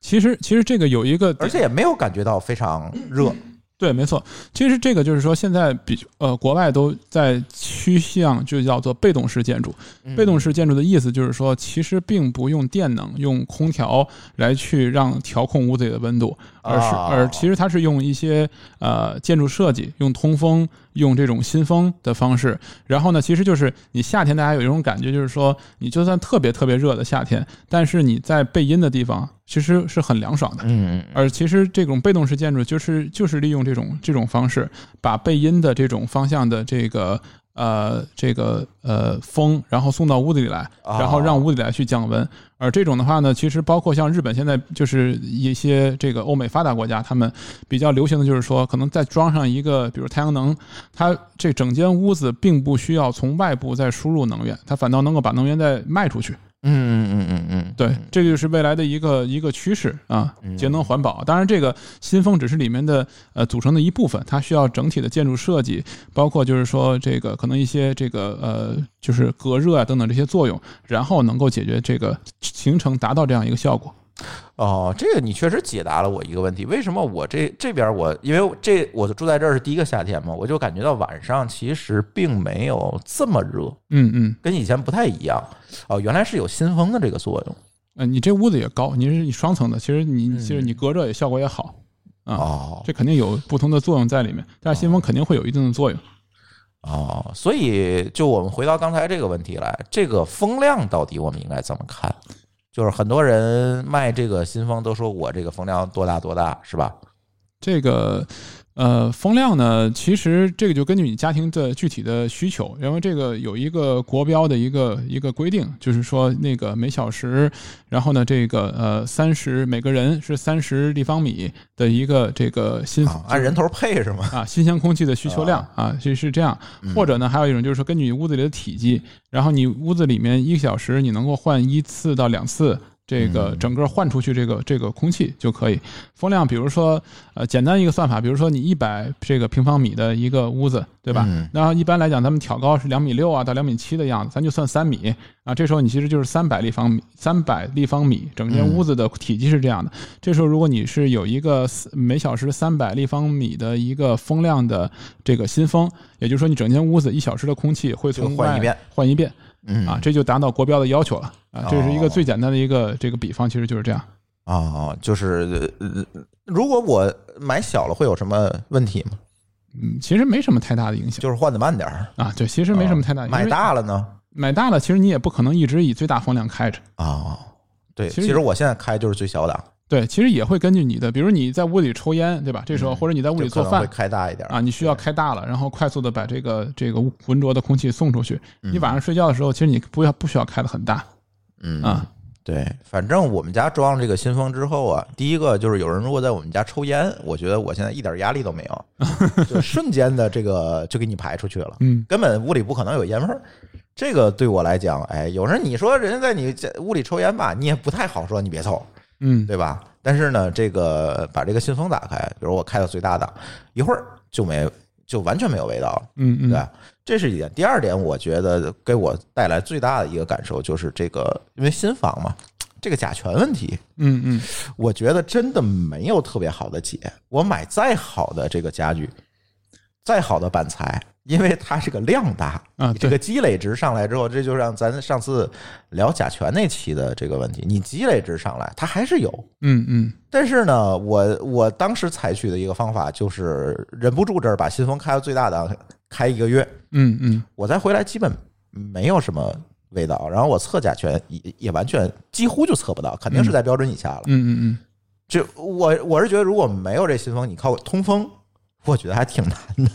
其实其实这个有一个，而且也没有感觉到非常热。对，没错，其实这个就是说，现在比呃，国外都在趋向就叫做被动式建筑。被动式建筑的意思就是说，其实并不用电能，用空调来去让调控屋子里的温度，而是而其实它是用一些呃建筑设计，用通风，用这种新风的方式。然后呢，其实就是你夏天大家有一种感觉，就是说你就算特别特别热的夏天，但是你在背阴的地方。其实是很凉爽的，嗯，而其实这种被动式建筑就是就是利用这种这种方式，把背阴的这种方向的这个呃这个呃风，然后送到屋子里来，然后让屋子里来去降温。而这种的话呢，其实包括像日本现在就是一些这个欧美发达国家，他们比较流行的就是说，可能再装上一个比如太阳能，它这整间屋子并不需要从外部再输入能源，它反倒能够把能源再卖出去。嗯嗯嗯嗯嗯，对，这个就是未来的一个一个趋势啊，节能环保。当然，这个新风只是里面的呃组成的一部分，它需要整体的建筑设计，包括就是说这个可能一些这个呃就是隔热啊等等这些作用，然后能够解决这个形成达到这样一个效果。哦，这个你确实解答了我一个问题，为什么我这这边我因为这我住在这儿是第一个夏天嘛，我就感觉到晚上其实并没有这么热，嗯嗯，跟以前不太一样。哦，原来是有新风的这个作用。嗯，你这屋子也高，你是你双层的，其实你其实你隔热也效果也好啊。哦，这肯定有不同的作用在里面，但是新风肯定会有一定的作用。哦，所以就我们回到刚才这个问题来，这个风量到底我们应该怎么看？就是很多人卖这个新风都说我这个风量多大多大，是吧？这个呃风量呢，其实这个就根据你家庭的具体的需求，因为这个有一个国标的一个一个规定，就是说那个每小时，然后呢这个呃三十每个人是三十立方米的一个这个新啊，按人头配是吗？啊，新鲜空气的需求量啊，是是这样。或者呢，还有一种就是说，根据你屋子里的体积，然后你屋子里面一个小时你能够换一次到两次。这个整个换出去这个这个空气就可以风量，比如说呃简单一个算法，比如说你一百这个平方米的一个屋子，对吧？然后一般来讲，咱们挑高是两米六啊到两米七的样子，咱就算三米啊。这时候你其实就是三百立方米，三百立方米整间屋子的体积是这样的。这时候如果你是有一个每小时三百立方米的一个风量的这个新风，也就是说你整间屋子一小时的空气会从换一遍换一遍。嗯啊，这就达到国标的要求了啊！这是一个最简单的一个这个比方，其实就是这样啊。就是如果我买小了，会有什么问题吗？嗯，其实没什么太大的影响，就是换的慢点儿啊。对，其实没什么太大。买大了呢？买大了，其实你也不可能一直以最大风量开着啊。对，其实我现在开就是最小档。对，其实也会根据你的，比如你在屋里抽烟，对吧？这时候或者你在屋里做饭，会开大一点啊，你需要开大了，然后快速的把这个这个浑浊的空气送出去。你晚上睡觉的时候，其实你不要不需要开的很大，嗯啊，对，反正我们家装了这个新风之后啊，第一个就是有人如果在我们家抽烟，我觉得我现在一点压力都没有，[laughs] 就瞬间的这个就给你排出去了，嗯，根本屋里不可能有烟味儿。这个对我来讲，哎，有时候你说人家在你家屋里抽烟吧，你也不太好说你别抽，嗯，对吧？但是呢，这个把这个信封打开，比如我开到最大档，一会儿就没，就完全没有味道了。嗯嗯，对，这是一点。第二点，我觉得给我带来最大的一个感受就是这个，因为新房嘛，这个甲醛问题，嗯嗯，我觉得真的没有特别好的解。我买再好的这个家具，再好的板材。因为它这个量大啊，这个积累值上来之后，这就让咱上次聊甲醛那期的这个问题，你积累值上来，它还是有，嗯嗯。但是呢，我我当时采取的一个方法就是忍不住这儿把新风开到最大档，开一个月，嗯嗯，我再回来基本没有什么味道，然后我测甲醛也也完全几乎就测不到，肯定是在标准以下了，嗯嗯嗯。就我我是觉得如果没有这新风，你靠通风，我觉得还挺难的。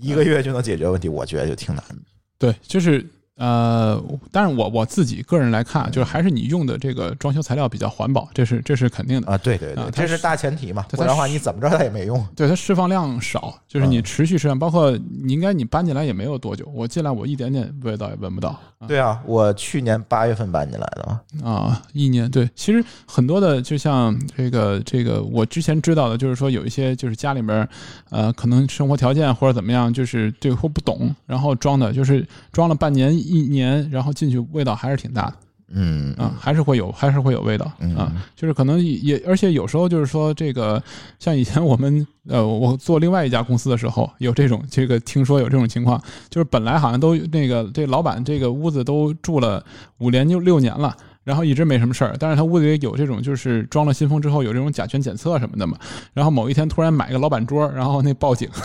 一个月就能解决问题，我觉得就挺难的。对，就是呃，但是我我自己个人来看，就是还是你用的这个装修材料比较环保，这是这是肯定的啊。对对对，这是大前提嘛，不然的话你怎么着它也没用。对，它释放量少，就是你持续释放，包括你应该你搬进来也没有多久，我进来我一点点味道也闻不到。对啊，我去年八月份搬进来的啊，一年对，其实很多的，就像这个这个，我之前知道的，就是说有一些就是家里面，呃，可能生活条件或者怎么样，就是对或不懂，然后装的，就是装了半年一年，然后进去味道还是挺大的。嗯啊，还是会有，还是会有味道啊，就是可能也，而且有时候就是说这个，像以前我们呃，我做另外一家公司的时候，有这种这个听说有这种情况，就是本来好像都那个这老板这个屋子都住了五年就六年了，然后一直没什么事儿，但是他屋里有这种就是装了新风之后有这种甲醛检测什么的嘛，然后某一天突然买个老板桌，然后那报警。[laughs]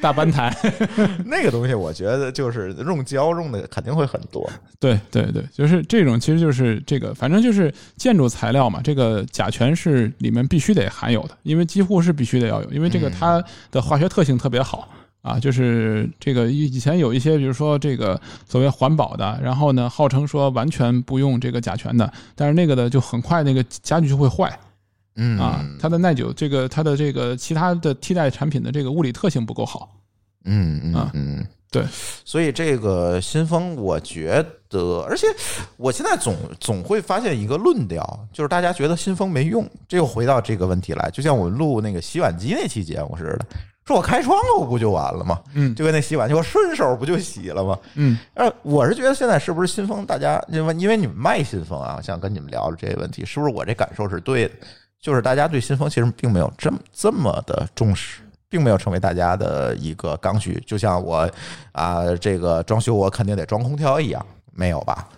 大班台，[laughs] 那个东西我觉得就是用胶用的肯定会很多。对对对，就是这种，其实就是这个，反正就是建筑材料嘛，这个甲醛是里面必须得含有的，因为几乎是必须得要有，因为这个它的化学特性特别好啊。就是这个以以前有一些，比如说这个所谓环保的，然后呢号称说完全不用这个甲醛的，但是那个的就很快那个家具就会坏。嗯啊，它的耐久，这个它的这个其他的替代产品的这个物理特性不够好。嗯嗯嗯，对，所以这个新风，我觉得，而且我现在总总会发现一个论调，就是大家觉得新风没用，这又回到这个问题来，就像我们录那个洗碗机那期节目似的，说我开窗户不就完了吗？嗯，就跟那洗碗机，我顺手不就洗了吗？嗯，呃，我是觉得现在是不是新风，大家因为因为你们卖新风啊，我想跟你们聊聊这个问题，是不是我这感受是对的？就是大家对新风其实并没有这么这么的重视，并没有成为大家的一个刚需。就像我啊，这个装修我肯定得装空调一样，没有吧？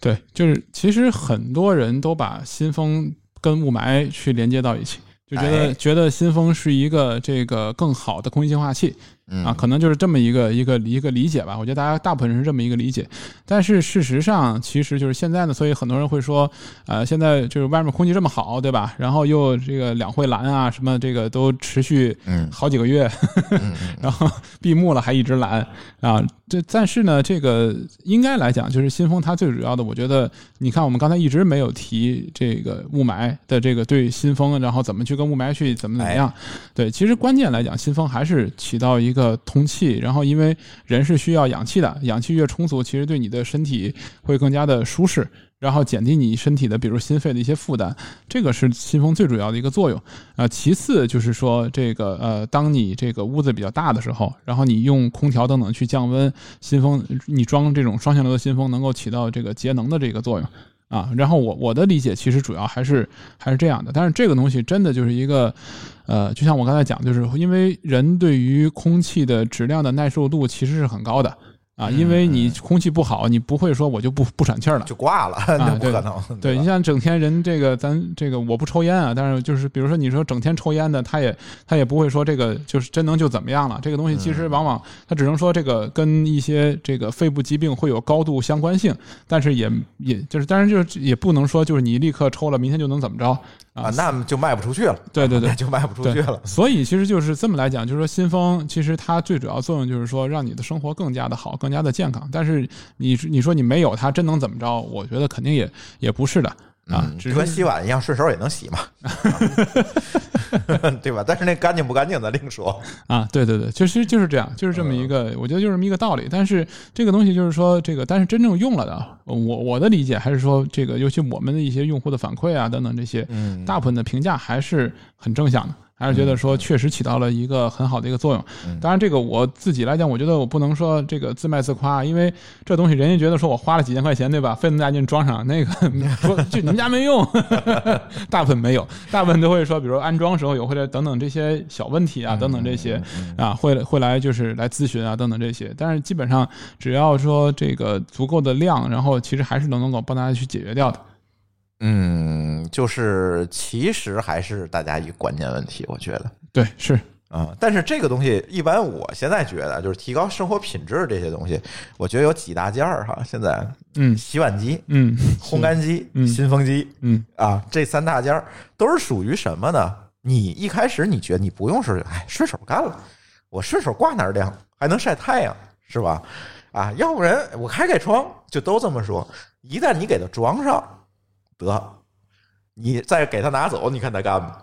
对，就是其实很多人都把新风跟雾霾去连接到一起，就觉得觉得新风是一个这个更好的空气净化器嗯啊，可能就是这么一个一个一个理解吧。我觉得大家大部分人是这么一个理解，但是事实上，其实就是现在呢，所以很多人会说，呃，现在就是外面空气这么好，对吧？然后又这个两会蓝啊，什么这个都持续嗯好几个月，嗯 [laughs] 然后闭幕了还一直蓝啊。这但是呢，这个应该来讲，就是新风它最主要的，我觉得你看我们刚才一直没有提这个雾霾的这个对新风，然后怎么去跟雾霾去怎么怎么样。对，其实关键来讲，新风还是起到一个通气，然后因为人是需要氧气的，氧气越充足，其实对你的身体会更加的舒适。然后减低你身体的，比如心肺的一些负担，这个是新风最主要的一个作用啊、其次就是说，这个呃，当你这个屋子比较大的时候，然后你用空调等等去降温，新风你装这种双向流的新风能够起到这个节能的这个作用啊。然后我我的理解其实主要还是还是这样的，但是这个东西真的就是一个。呃，就像我刚才讲，就是因为人对于空气的质量的耐受度其实是很高的啊，因为你空气不好，你不会说我就不不喘气儿了，就挂了，[laughs] 那不对可能。对吧你像整天人这个咱这个我不抽烟啊，但是就是比如说你说整天抽烟的，他也他也不会说这个就是真能就怎么样了。这个东西其实往往他只能说这个跟一些这个肺部疾病会有高度相关性，但是也也就是当然就是也不能说就是你立刻抽了明天就能怎么着啊，那就卖不出去了。对对对 [laughs] 就卖不出去了。所以其实就是这么来讲，就是说新风其实它最主要作用就是说让你的生活更加的好，更加的健康。但是你你说你没有它，真能怎么着？我觉得肯定也也不是的啊，嗯，只就跟洗碗一样，顺手也能洗嘛 [laughs] [laughs] 对吧？但是那干净不干净咱另说。啊，对对对，其实就是这样，就是这么一个，我觉得就是这么一个道理。但是这个东西就是说，这个但是真正用了的，我我的理解还是说，这个尤其我们的一些用户的反馈啊等等这些，嗯大部分的评价还是很正向的。还是觉得说确实起到了一个很好的一个作用。当然，这个我自己来讲，我觉得我不能说这个自卖自夸，因为这东西人家觉得说我花了几千块钱，对吧？费那么大劲装上，那个 [laughs] 说就你们家没用，[laughs] 大部分没有，大部分都会说，比如安装时候有或者等等这些小问题啊，等等这些啊，会会来就是来咨询啊，等等这些。但是基本上只要说这个足够的量，然后其实还是能能够帮大家去解决掉的。嗯，就是其实还是大家一个观念问题，我觉得对，是啊、但是这个东西，一般我现在觉得就是提高生活品质这些东西，我觉得有几大件儿哈。现在嗯洗碗机、嗯烘干机、嗯新风机嗯啊，这三大件儿都是属于什么呢？你一开始你觉得你不用是，哎，顺手干了，我顺手挂哪儿晾，还能晒太阳，是吧？啊，要不然我开开窗，就都这么说。一旦你给它装上，得，你再给他拿走，你看他干吗？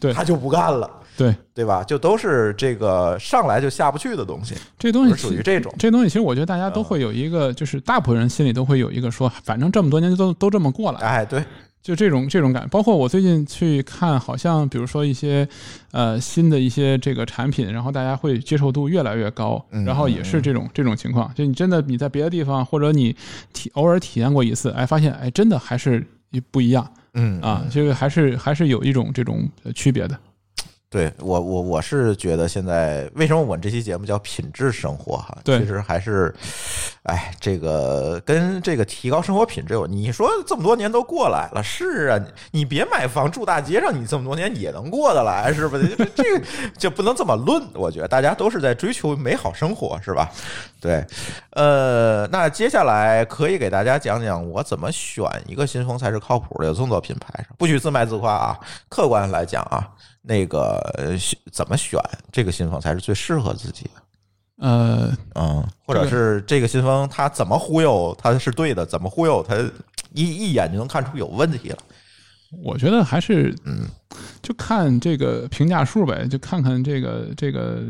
对他就不干了，对，对吧？就都是这个上来就下不去的东西，这东西属于这种。这东西其实我觉得大家都会有一个，就是大部分人心里都会有一个说，反正这么多年都都这么过了，哎，对，就这种这种感。包括我最近去看，好像比如说一些呃新的一些这个产品，然后大家会接受度越来越高，嗯然后也是这种这种情况。就你真的你在别的地方或者你体偶尔体验过一次，哎，发现哎真的还是不一样嗯啊，这个还是还是有一种这种呃区别的。对我我我是觉得现在为什么我们这期节目叫品质生活哈？其实还是，哎，这个跟这个提高生活品质有。你说这么多年都过来了，是啊，你你别买房住大街上，你这么多年也能过得来，是吧？这这个就不能这么论。我觉得大家都是在追求美好生活，是吧？对，呃，那接下来可以给大家讲讲我怎么选一个新风才是靠谱的，有这么多品牌上，不许自卖自夸啊。客观来讲啊，那个怎么选这个信封才是最适合自己的，呃，嗯，或者是这个信封它怎么忽悠它是对的，怎么忽悠它一一眼就能看出有问题了。我觉得还是嗯，就看这个评价数呗，就看看这个这个。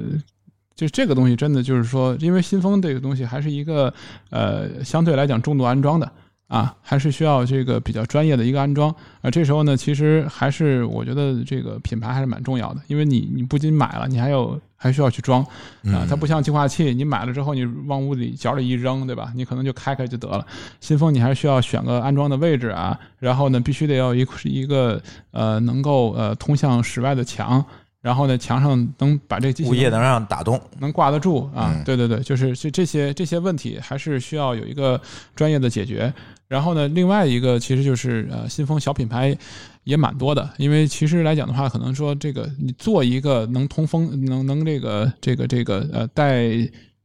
就这个东西真的就是说，因为新风这个东西还是一个呃相对来讲重度安装的啊，还是需要这个比较专业的一个安装啊。这时候呢，其实还是我觉得这个品牌还是蛮重要的，因为你你不仅买了，你还有还需要去装啊。它不像净化器，你买了之后你往屋里角里一扔，对吧？你可能就开开就得了。新风你还需要选个安装的位置啊，然后呢，必须得要一一个呃能够呃通向室外的墙。然后呢墙上能把这个机器物业能让打动，能挂得住啊嗯？对对对，就是这这些这些问题还是需要有一个专业的解决。然后呢，另外一个其实就是呃，新风小品牌也蛮多的，因为其实来讲的话，可能说这个你做一个能通风、能能这个这个这个呃带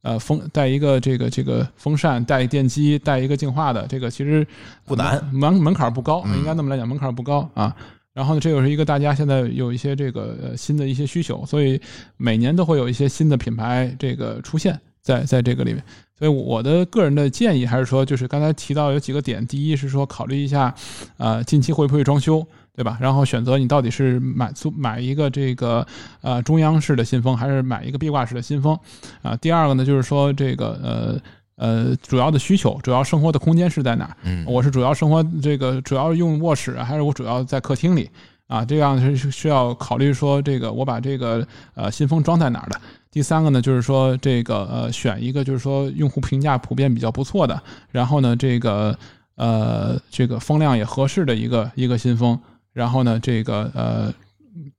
呃风带一个这个这个风扇、带电机、带一个净化的，这个其实不难门门槛不高，嗯应该那么来讲门槛不高啊。然后呢，这又是一个大家现在有一些这个呃新的一些需求，所以每年都会有一些新的品牌这个出现在在这个里面。所以我的个人的建议还是说，就是刚才提到有几个点，第一是说考虑一下，呃，近期会不会装修，对吧？然后选择你到底是买租买一个这个呃中央式的新风，还是买一个壁挂式的新风啊、第二个呢，就是说这个呃。呃，主要的需求，主要生活的空间是在哪儿？嗯我是主要生活这个主要用卧室啊，还是我主要在客厅里啊？这样是是需要考虑说这个我把这个呃新风装在哪儿的。第三个呢，就是说这个呃选一个就是说用户评价普遍比较不错的，然后呢这个呃这个风量也合适的一个一个新风，然后呢这个呃。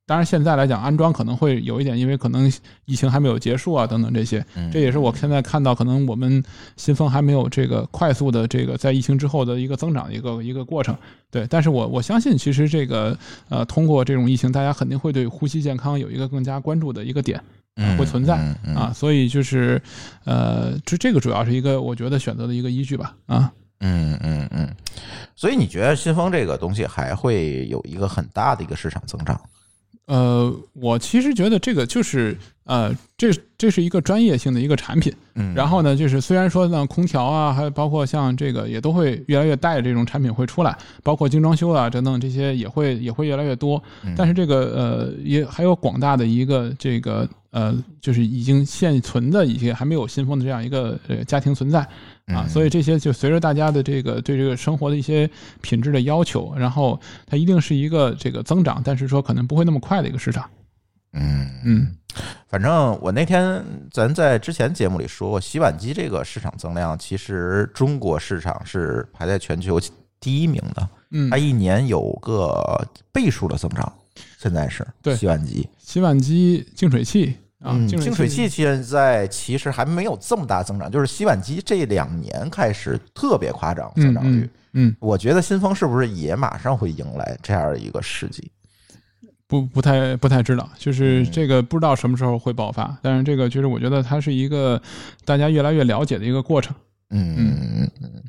当然，现在来讲安装可能会有一点，因为可能疫情还没有结束啊，等等这些，嗯这也是我现在看到可能我们新风还没有这个快速的这个在疫情之后的一个增长的一个一个过程。对，但是我我相信，其实这个呃，通过这种疫情，大家肯定会对呼吸健康有一个更加关注的一个点嗯会存在嗯嗯啊，所以就是呃，这这个主要是一个我觉得选择的一个依据吧啊。嗯嗯嗯，所以你觉得新风这个东西还会有一个很大的一个市场增长？呃，我其实觉得这个就是呃，这这是一个专业性的一个产品。嗯，然后呢，就是虽然说呢，空调啊，还有包括像这个也都会越来越带着这种产品会出来，包括精装修啊等等这些也会也会越来越多。嗯但是这个呃，也还有广大的一个这个呃，就是已经现存的一些还没有新风的这样一个呃家庭存在啊，嗯所以这些就随着大家的这个对这个生活的一些品质的要求，然后它一定是一个这个增长，但是说可能不会那么快的一个市场。嗯嗯反正我那天咱在之前节目里说过，洗碗机这个市场增量，其实中国市场是排在全球第一名的，嗯它，一年有个倍数的增长。现在是对洗碗机，洗碗机、净水器啊，嗯，净净水器现在其实还没有这么大增长，就是洗碗机这两年开始特别夸张增长率。嗯嗯，我觉得新风是不是也马上会迎来这样一个时机？不不太不太知道，就是嗯这个不知道什么时候会爆发，但是这个就是我觉得它是一个大家越来越了解的一个过程。嗯嗯嗯，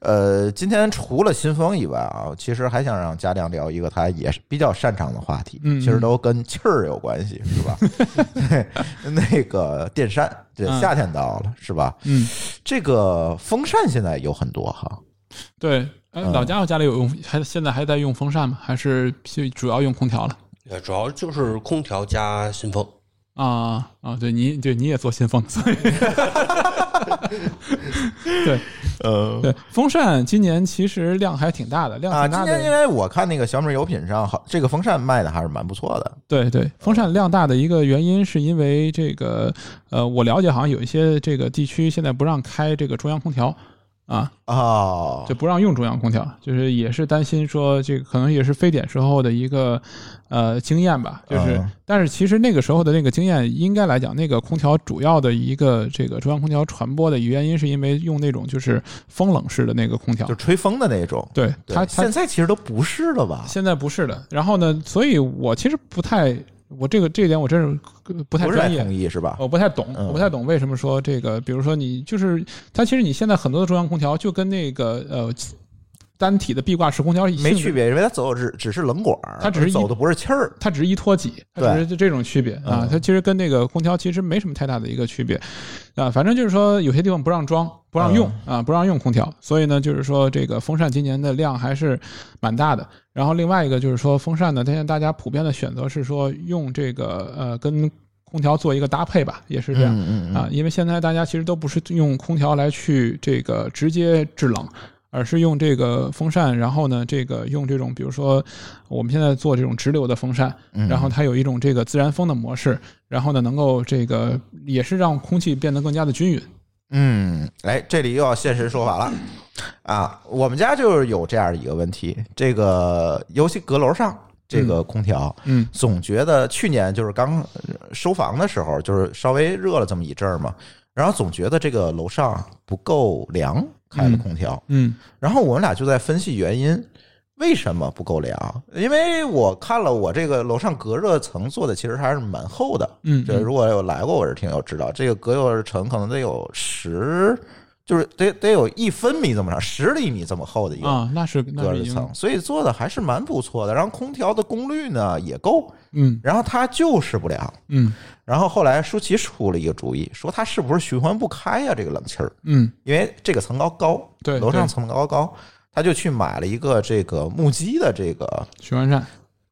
呃，今天除了新风以外啊，其实还想让嘉亮聊一个他也是比较擅长的话题，嗯其实都跟气儿有关系，是吧？对，[laughs] 那个电扇，对，嗯夏天到了，是吧？嗯，这个风扇现在有很多哈，对，呃嗯老家伙家里有用，还现在还在用风扇吗？还是就主要用空调了？呃，主要就是空调加新风。啊啊，对你对你也做新风，所以 [laughs] 对呃对，风扇今年其实量还挺大的，量啊，挺大的。今年因为我看那个小米油品上，好，这个风扇卖的还是蛮不错的。对对，风扇量大的一个原因是因为这个，呃，我了解好像有一些这个地区现在不让开这个中央空调啊，哦，就不让用中央空调，就是也是担心说这个可能也是非典时候的一个呃经验吧，就是、嗯但是其实那个时候的那个经验，应该来讲，那个空调主要的一个这个中央空调传播的原因，是因为用那种就是风冷式的那个空调就，吹风的那种。对它现在其实都不是了吧？现在不是的。然后呢，所以我其实不太，我这个这一点我真是不太专业。同意是吧？我不太懂，嗯我不太懂为什么说这个，比如说你就是它，其实你现在很多的中央空调就跟那个呃单体的壁挂式空调没区，别，因为它走的只只是冷管儿，它只是走的不是气儿。它只是一拖几，它只是就这种区别啊嗯。它其实跟那个空调其实没什么太大的一个区别啊。反正就是说有些地方不让装，不让用嗯啊，不让用空调，所以呢，就是说这个风扇今年的量还是蛮大的。然后另外一个就是说风扇呢，现在大家普遍的选择是说用这个呃跟空调做一个搭配吧，也是这样。嗯嗯嗯啊，因为现在大家其实都不是用空调来去这个直接制冷，而是用这个风扇，然后呢，这个用这种比如说我们现在做这种直流的风扇，嗯然后它有一种这个自然风的模式，然后呢，能够这个也是让空气变得更加的均匀。嗯，哎，这里又要现身说法了啊！我们家就是有这样一个问题，这个尤其阁楼上这个空调，嗯总觉得去年就是刚呃收房的时候，就是稍微热了这么一阵儿嘛，然后总觉得这个楼上不够凉，开了空调，嗯然后我们俩就在分析原因。为什么不够凉？因为我看了我这个楼上隔热层做的其实还是蛮厚的，嗯，这如果有来过我这听友知道，这个隔热层可能得有十，就是得得有一分米这么长，十厘米这么厚的一个啊，那是隔热层，所以做的还是蛮不错的。然后空调的功率呢也够，嗯然后它就是不凉。嗯然后后来舒淇出了一个主意，说它是不是循环不开呀、这个冷气儿，嗯，因为这个层高高，对楼上层高高，他就去买了一个这个木机的这个，循环扇，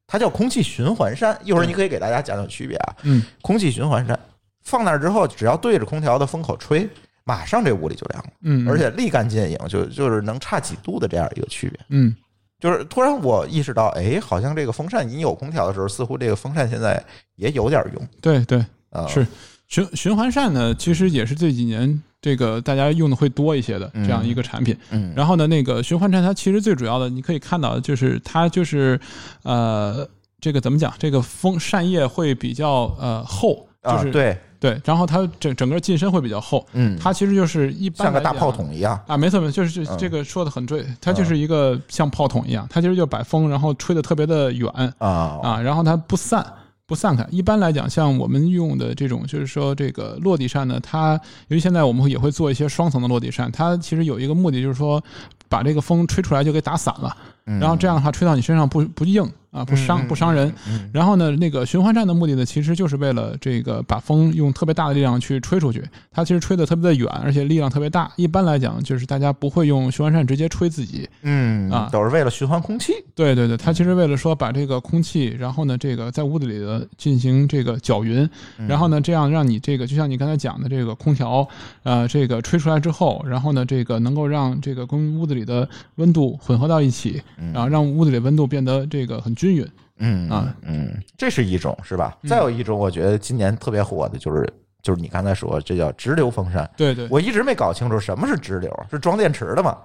它叫空气循环扇。一会儿你可以给大家讲讲区别啊。嗯空气循环扇放那儿之后，只要对着空调的风口吹，马上这屋里就凉了，嗯，而且立竿见影，就就是能差几度的这样一个区别。嗯就是突然我意识到，哎，好像这个风扇你有空调的时候，似乎这个风扇现在也有点用对对啊。是循循环扇呢，其实也是这几年这个大家用的会多一些的这样一个产品。嗯，然后呢，那个循环扇它其实最主要的，你可以看到就是它就是呃，这个怎么讲？这个风扇叶会比较呃厚，就是、啊，对，对，然后它整整个进深会比较厚，嗯，它其实就是一般像个大炮筒一样。啊，没错没错，就是嗯。这个说的很对，它就是一个像炮筒一样，它其实就把风然后吹的特别的远啊。啊，然后它不散。不散开，一般来讲，像我们用的这种，就是说这个落地扇呢，它由于现在我们也会做一些双层的落地扇，它其实有一个目的，就是说把这个风吹出来就给打散了，嗯。然后这样的话吹到你身上不不硬啊，不伤不伤人。嗯然后呢，那个循环扇的目的呢，其实就是为了这个把风用特别大的力量去吹出去。它其实吹得特别的远，而且力量特别大。一般来讲，就是大家不会用循环扇直接吹自己。嗯啊都是为了循环空气。对对对，它其实为了说把这个空气，然后呢，这个在屋子里的进行这个搅匀，然后呢，这样让你这个就像你刚才讲的这个空调，呃，这个吹出来之后，然后呢，这个能够让这个跟屋子里的温度混合到一起，然后让屋子里温度变得这个很均匀。嗯啊嗯，这是一种是吧？再有一种，我觉得今年特别火的就是就是你刚才说这叫直流风扇。对对，我一直没搞清楚什么是直流，是装电池的吗？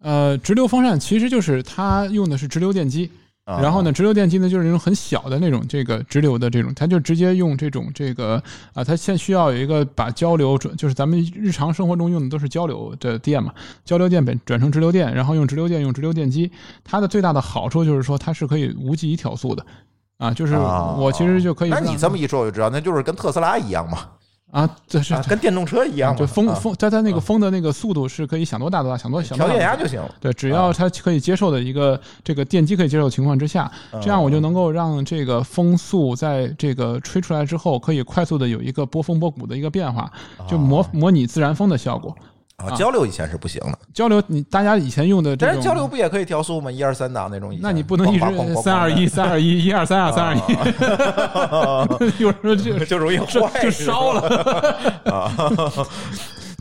呃，直流风扇其实就是它用的是直流电机，啊然后呢，直流电机呢就是那种很小的那种这个直流的这种，它就直接用这种这个啊，它现需要有一个把交流转，就是咱们日常生活中用的都是交流的电嘛，交流电本转成直流电，然后用直流电用直流电机，它的最大的好处就是说它是可以无极调速的。啊，就是啊我其实就可以那。你这么一说，我就知道，那就是跟特斯拉一样嘛，啊，这是啊，跟电动车一样嘛，就风啊。风，它它那个风的那个速度是可以想多大多大，想多想多大调电压就行。了。对，只要它可以接受的一个这个电机可以接受的情况之下，这样我就能够让这个风速在这个吹出来之后，可以快速的有一个波峰波谷的一个变化，就模模拟自然风的效果。啊，交流以前是不行的，交流，你大家以前用的但是交流，不也可以调速吗？一二三档那种。那你不能一直三二一三二一一二三二三二一，有时候就 [laughs] 就容易这坏，就是烧了。[laughs]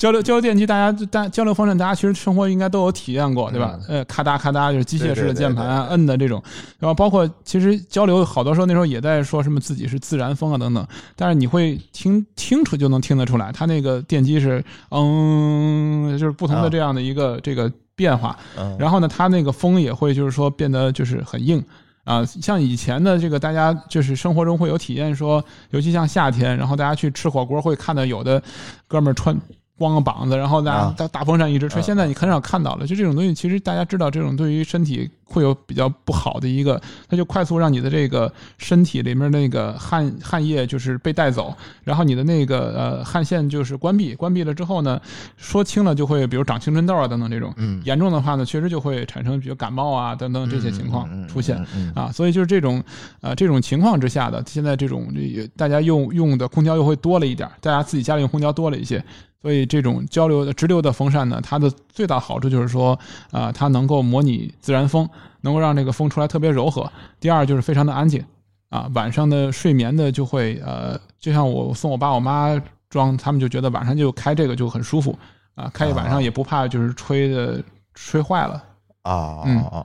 交流交流电机，大家大交流风扇，大家其实生活应该都有体验过，对吧？呃，咔哒咔哒就是机械式的键盘啊，摁的这种，然后包括其实交流好多时候那时候也在说什么自己是自然风啊等等，但是你会听清楚就能听得出来，它那个电机是嗯，就是不同的这样的一个这个变化，嗯然后呢，它那个风也会就是说变得就是很硬。啊，像以前的这个，大家就是生活中会有体验说，尤其像夏天，然后大家去吃火锅，会看到有的哥们儿穿光个膀子，然后大大风扇一直吹。啊现在你很少看到了，就这种东西，其实大家知道，这种对于身体会有比较不好的一个，它就快速让你的这个身体里面那个汗汗液就是被带走，然后你的那个呃汗腺就是关闭，关闭了之后呢，说轻了就会比如长青春痘啊等等这种，嗯严重的话呢，确实就会产生比如感冒啊等等这些情况出现。啊，所以就是这种呃这种情况之下的，现在这种这个大家用用的空调又会多了一点儿，大家自己家里用空调多了一些，所以这种交流的直流的风扇呢，它的最大好处就是说啊、它能够模拟自然风，能够让这个风出来特别柔和。第二就是非常的安静啊，晚上的睡眠的就会呃，就像我送我爸我妈装，他们就觉得晚上就开这个就很舒服啊，开一晚上也不怕就是吹的吹坏了。啊嗯啊。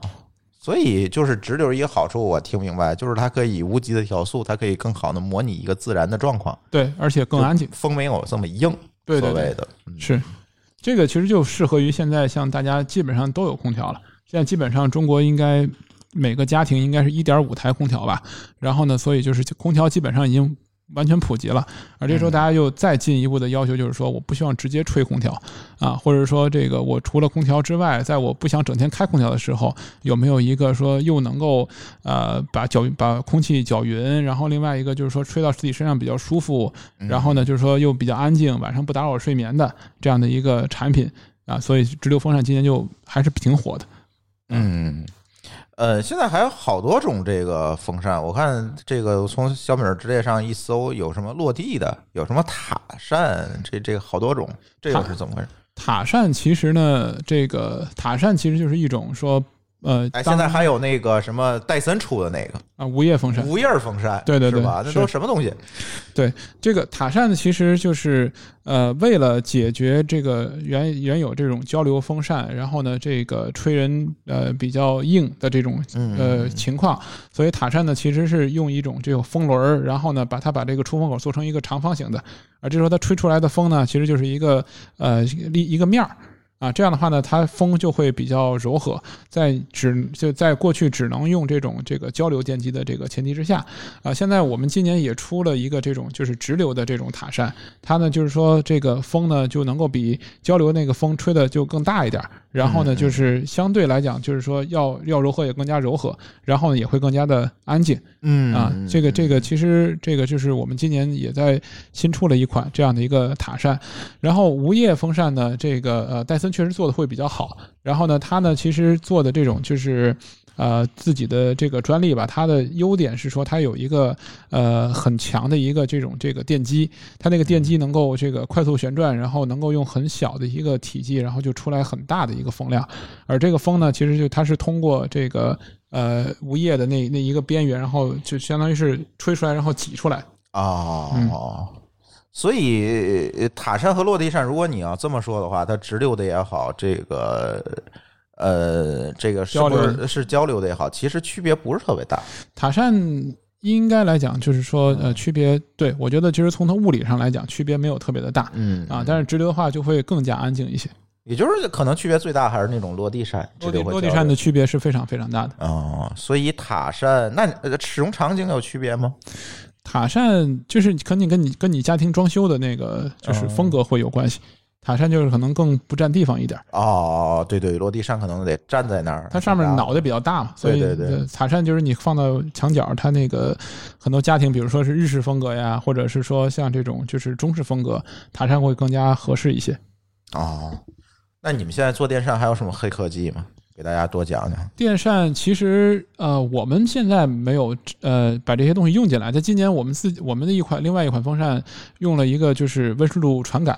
所以就是直流一个好处，我听明白，就是它可以无极的调速，它可以更好的模拟一个自然的状况，对，而且更安静。风没有这么硬，对对对所谓的嗯是，这个其实就适合于现在像大家基本上都有空调了。现在基本上中国应该每个家庭应该是一点五台空调吧，然后呢，所以就是空调基本上已经。完全普及了，而这时候大家又再进一步的要求，就是说，我不希望直接吹空调。啊，或者说，这个我除了空调之外，在我不想整天开空调的时候，有没有一个说又能够呃把搅把空气搅匀，然后另外一个就是说吹到自己身上比较舒服，然后呢就是说又比较安静，晚上不打扰我睡眠的这样的一个产品。啊，所以直流风扇今年就还是挺火的。嗯。呃，现在还有好多种这个风扇，我看这个从小米直列上一搜，有什么落地的，有什么塔扇，这这个好多种，这个是怎么回事？塔扇其实呢，这个塔扇其实就是一种说。呃，哎，现在还有那个什么戴森出的那个啊，无叶风扇，无叶风扇，对对对，是吧？那都什么东西？对，这个塔扇呢，其实就是呃，为了解决这个原原有这种交流风扇，然后呢，这个吹人呃比较硬的这种呃情况，所以塔扇呢，其实是用一种这种风轮，然后呢，把它把这个出风口做成一个长方形的，而这时候它吹出来的风呢，其实就是一个呃立一个面儿。啊，这样的话呢，它风就会比较柔和，在只就在过去只能用这种这个交流电机的这个前提之下，啊，现在我们今年也出了一个这种就是直流的这种塔扇，它呢就是说这个风呢就能够比交流那个风吹的就更大一点。然后呢，就是相对来讲，就是说要要柔和也更加柔和，然后呢也会更加的安静。嗯啊，这个这个其实这个就是我们今年也在新出了一款这样的一个塔扇。然后无叶风扇呢，这个呃戴森确实做的会比较好。然后呢，它呢其实做的这种就是。呃，自己的这个专利吧，它的优点是说它有一个呃很强的一个这种这个电机，它那个电机能够这个快速旋转，然后能够用很小的一个体积，然后就出来很大的一个风量。而这个风呢，其实就它是通过这个呃无叶的那那一个边缘，然后就相当于是吹出来，然后挤出来。哦，所以塔扇和落地扇，如果你要这么说的话，它直流的也好，这个。呃，这个是不是是交流的也好，其实区别不是特别大。塔扇应该来讲，就是说，呃，区别对我觉得，其实从它物理上来讲，区别没有特别的大。嗯啊，但是直流的话就会更加安静一些。也就是可能区别最大还是那种落地扇，落地落地扇的区别是非常非常大的。哦，所以塔扇那使用场景有区别吗？塔扇就是肯定跟你跟你家庭装修的那个就是风格会有关系。塔扇就是可能更不占地方一点哦，对对，落地扇可能得站在那儿，它上面脑袋比较大嘛，所以塔扇就是你放到墙角，它那个很多家庭，比如说是日式风格呀，或者是说像这种就是中式风格，塔扇会更加合适一些。哦，那你们现在做电扇还有什么黑科技吗？给大家多讲讲。电扇其实呃，我们现在没有呃把这些东西用进来，在今年我们自我们的一款另外一款风扇用了一个就是温湿度传感。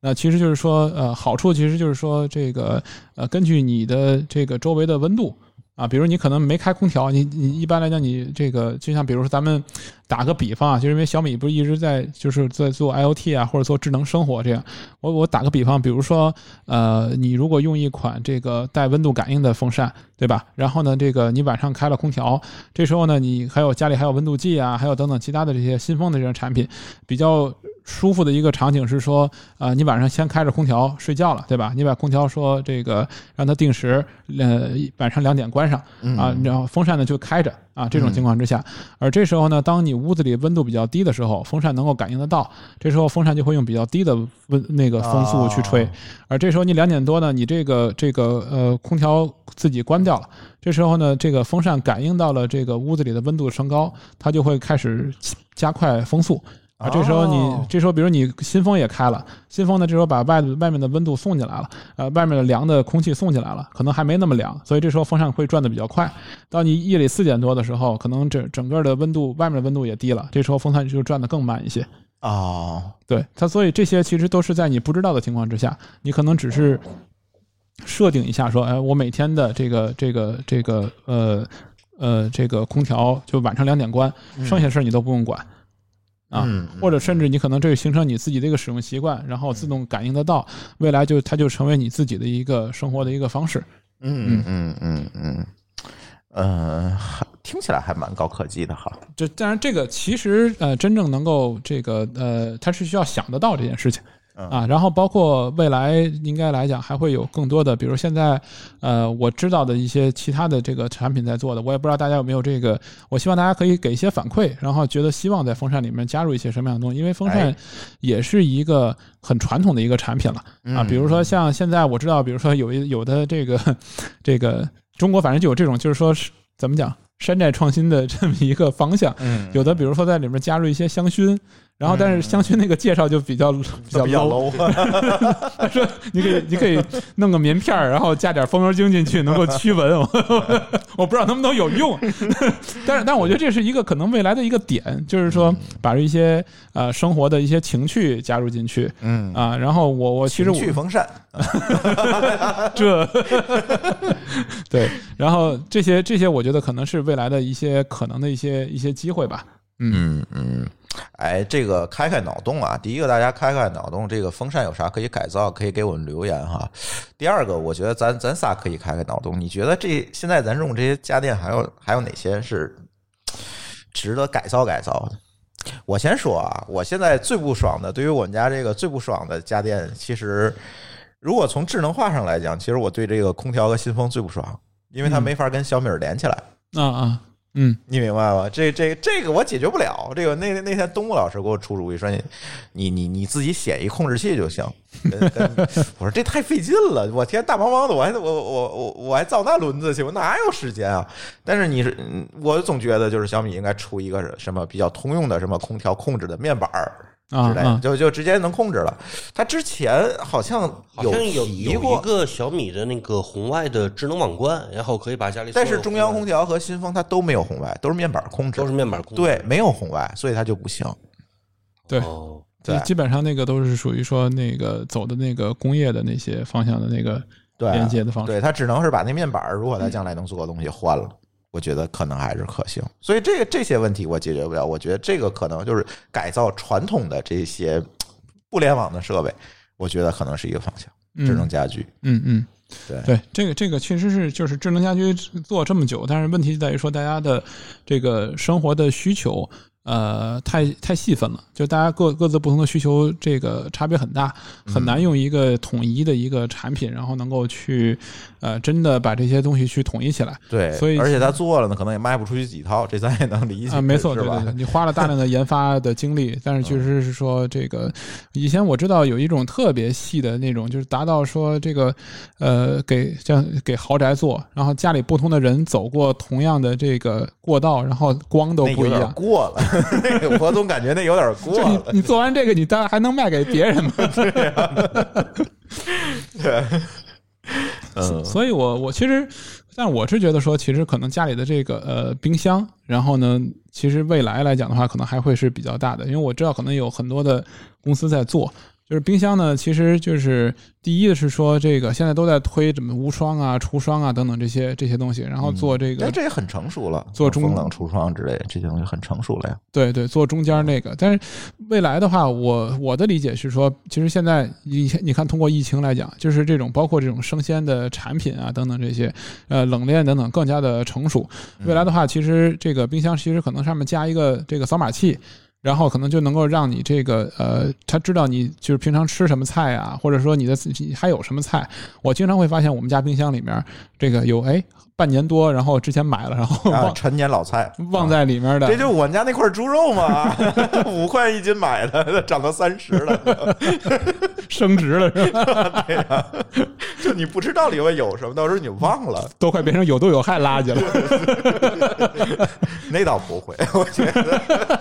那其实就是说，呃，好处其实就是说，这个，呃，根据你的这个周围的温度啊，比如你可能没开空调，你你一般来讲，你这个就像比如说咱们打个比方啊，就是因为小米不是一直在就是在做 IOT 啊，或者做智能生活这样，我我打个比方，比如说，呃，你如果用一款这个带温度感应的风扇，对吧？然后呢，这个你晚上开了空调，这时候呢，你还有家里还有温度计啊，还有等等其他的这些新风的这种产品，比较。舒服的一个场景是说，呃，你晚上先开着空调睡觉了，对吧？你把空调说这个让它定时，呃，晚上两点关上啊，然后风扇呢就开着啊。这种情况之下，而这时候呢，当你屋子里温度比较低的时候，风扇能够感应得到，这时候风扇就会用比较低的温那个风速去吹。而这时候你两点多呢，你这个这个呃空调自己关掉了，这时候呢，这个风扇感应到了这个屋子里的温度升高，它就会开始加快风速。啊，这时候你这时候，比如你新风也开了，新风呢，这时候把外外面的温度送进来了，呃，外面的凉的空气送进来了，可能还没那么凉，所以这时候风扇会转的比较快。到你夜里四点多的时候，可能整整个的温度，外面的温度也低了，这时候风扇就转的更慢一些。哦，对它，所以这些其实都是在你不知道的情况之下，你可能只是设定一下说，哎，我每天的这个这个这个呃呃这个空调就晚上两点关，剩下的事儿你都不用管。啊，或者甚至你可能这个形成你自己的一个使用习惯，然后自动感应得到，未来就它就成为你自己的一个生活的一个方式。嗯嗯嗯嗯嗯，呃听起来还蛮高科技的哈。这当然这个其实呃真正能够这个呃，它是需要想得到这件事情。啊，然后包括未来应该来讲还会有更多的，比如现在呃我知道的一些其他的这个产品在做的，我也不知道大家有没有这个，我希望大家可以给一些反馈，然后觉得希望在风扇里面加入一些什么样的东西，因为风扇哎也是一个很传统的一个产品了啊，嗯比如说像现在我知道，比如说有一有的这个这个中国反正就有这种，就是说是怎么讲山寨创新的这么一个方向，嗯，有的比如说在里面加入一些香薰。然后，但是香薰那个介绍就比较比较比较 low，low，他说你可以你可以弄个棉片儿，然后加点风油精进去，能够驱蚊。我 [laughs] 我不知道能不能有用，[laughs] 但是但是我觉得这是一个可能未来的一个点，就是说把一些呃生活的一些情趣加入进去。嗯，啊。然后我我其实我情趣风扇，[laughs] 这对，然后这些这些我觉得可能是未来的一些可能的一些一些机会吧。嗯嗯，哎，这个开开脑洞啊！第一个，大家开开脑洞，这个风扇有啥可以改造，可以给我们留言哈。第二个，我觉得咱咱仨可以开开脑洞，你觉得这现在咱用这些家电还有还有哪些是值得改造改造的？我先说啊，我现在最不爽的，对于我们家这个最不爽的家电，其实如果从智能化上来讲，其实我对这个空调和新风最不爽，因为它嗯没法跟小米儿连起来。啊啊，嗯你明白吗？这这这个我解决不了。这个那那天东木老师给我出主意说你你你你自己写一控制器就行。我说这太费劲了，我天，大忙忙的，我还我我我我还造那轮子去，我哪有时间啊？但是你是，我总觉得就是小米应该出一个什么比较通用的什么空调控制的面板儿之类的，啊，就就直接能控制了。它之前好像好像有有提过一个小米的那个红外的智能网关，然后可以把家里但是中央空调和新风它都没有红外，都是面板控制都，是面板控制。对，没有红外，所以它就不行。对哦，对基本上那个都是属于说那个走的那个工业的那些方向的那个连接的方式。对，它只能是把那面板，如果它将来能做的东西换了，我觉得可能还是可行。所以这个这些问题我解决不了，我觉得这个可能就是改造传统的这些互联网的设备，我觉得可能是一个方向。智能家居，嗯嗯，对对，这个这个确实是就是智能家居做这么久，但是问题在于说大家的这个生活的需求。呃，太太细分了，就大家各各自不同的需求，这个差别很大，很难用一个统一的一个产品，然后能够去呃真的把这些东西去统一起来对，所以而且他做了呢，可能也卖不出去几套，这咱也能理解啊，没错，是吧对对对，？你花了大量的研发的精力，[laughs] 但是确实是说这个，以前我知道有一种特别细的那种，就是达到说这个，呃，给像给豪宅做，然后家里不同的人走过同样的这个过道，然后光都不一样。过了，[laughs] 那个我总感觉那有点过了。你做完这个，你当然还能卖给别人吗？[laughs] [laughs] 嗯，所以我我其实，但是我是觉得说，其实可能家里的这个呃冰箱，然后呢，其实未来来讲的话，可能还会是比较大的，因为我知道可能有很多的公司在做。就是冰箱呢，其实就是第一的是说，这个现在都在推什么无霜啊、除霜啊等等这些这些东西，然后做这个但这也很成熟了，做中风冷橱霜之类的这些东西很成熟了呀。对对，做中间那个。但是未来的话，我我的理解是说，其实现在你你看，通过疫情来讲，就是这种包括这种生鲜的产品啊等等这些，呃，冷链等等更加的成熟。未来的话，其实这个冰箱其实可能上面加一个这个扫码器。然后可能就能够让你这个呃，他知道你就是平常吃什么菜啊，或者说你的自己还有什么菜。我经常会发现我们家冰箱里面这个有哎半年多，然后之前买了，然后陈年老菜忘在里面的，这就我们家那块猪肉嘛，[laughs] 五块一斤买的，涨到三十了。[laughs] 升值了是吧？[laughs] 对呀，就你不知道里面有什么，到时候你忘了，都快变成有毒有害垃圾了。那倒不会，我觉得。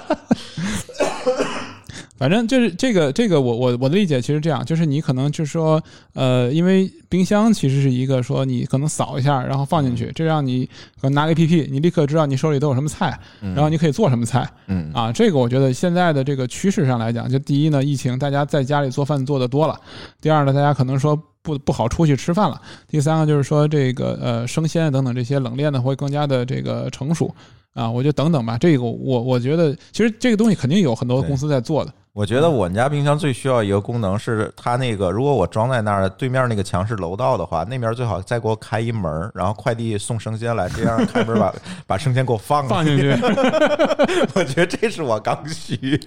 反正就是这个这个我我我的理解其实这样，就是你可能就是说，呃，因为冰箱其实是一个说你可能扫一下，然后放进去，这让你可能拿个 APP，你立刻知道你手里都有什么菜，然后你可以做什么菜嗯啊。这个我觉得现在的这个趋势上来讲，就第一呢，疫情大家在家里做饭做的多了；第二呢，大家可能说不不好出去吃饭了；第三个就是说这个呃生鲜等等这些冷链呢会更加的这个成熟。啊，我就等等吧。这个我我觉得，其实这个东西肯定有很多公司在做的。我觉得我们家冰箱最需要一个功能是，它那个如果我装在那儿，对面那个墙是楼道的话，那面最好再给我开一门，然后快递送生鲜来，这样 [laughs] 开门把把生鲜给我放放进去，[laughs] 我觉得这是我刚需。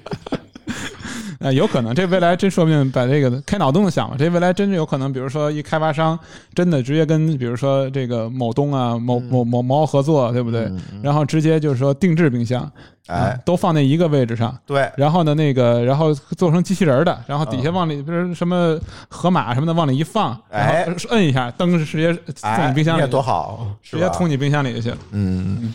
啊，有可能，这未来真说不定把这个开脑洞的想法，这未来真是有可能，比如说一开发商真的直接跟比如说这个某东啊、某某某某合作，对不对？然后直接就是说定制冰箱，啊哎，都放在一个位置上。对，然后呢，那个，然后做成机器人儿的，然后底下往里，比如什么河马什么的往里一放，哎摁一下，灯直接送哎，你冰箱里多好，直接通你冰箱里去了。嗯，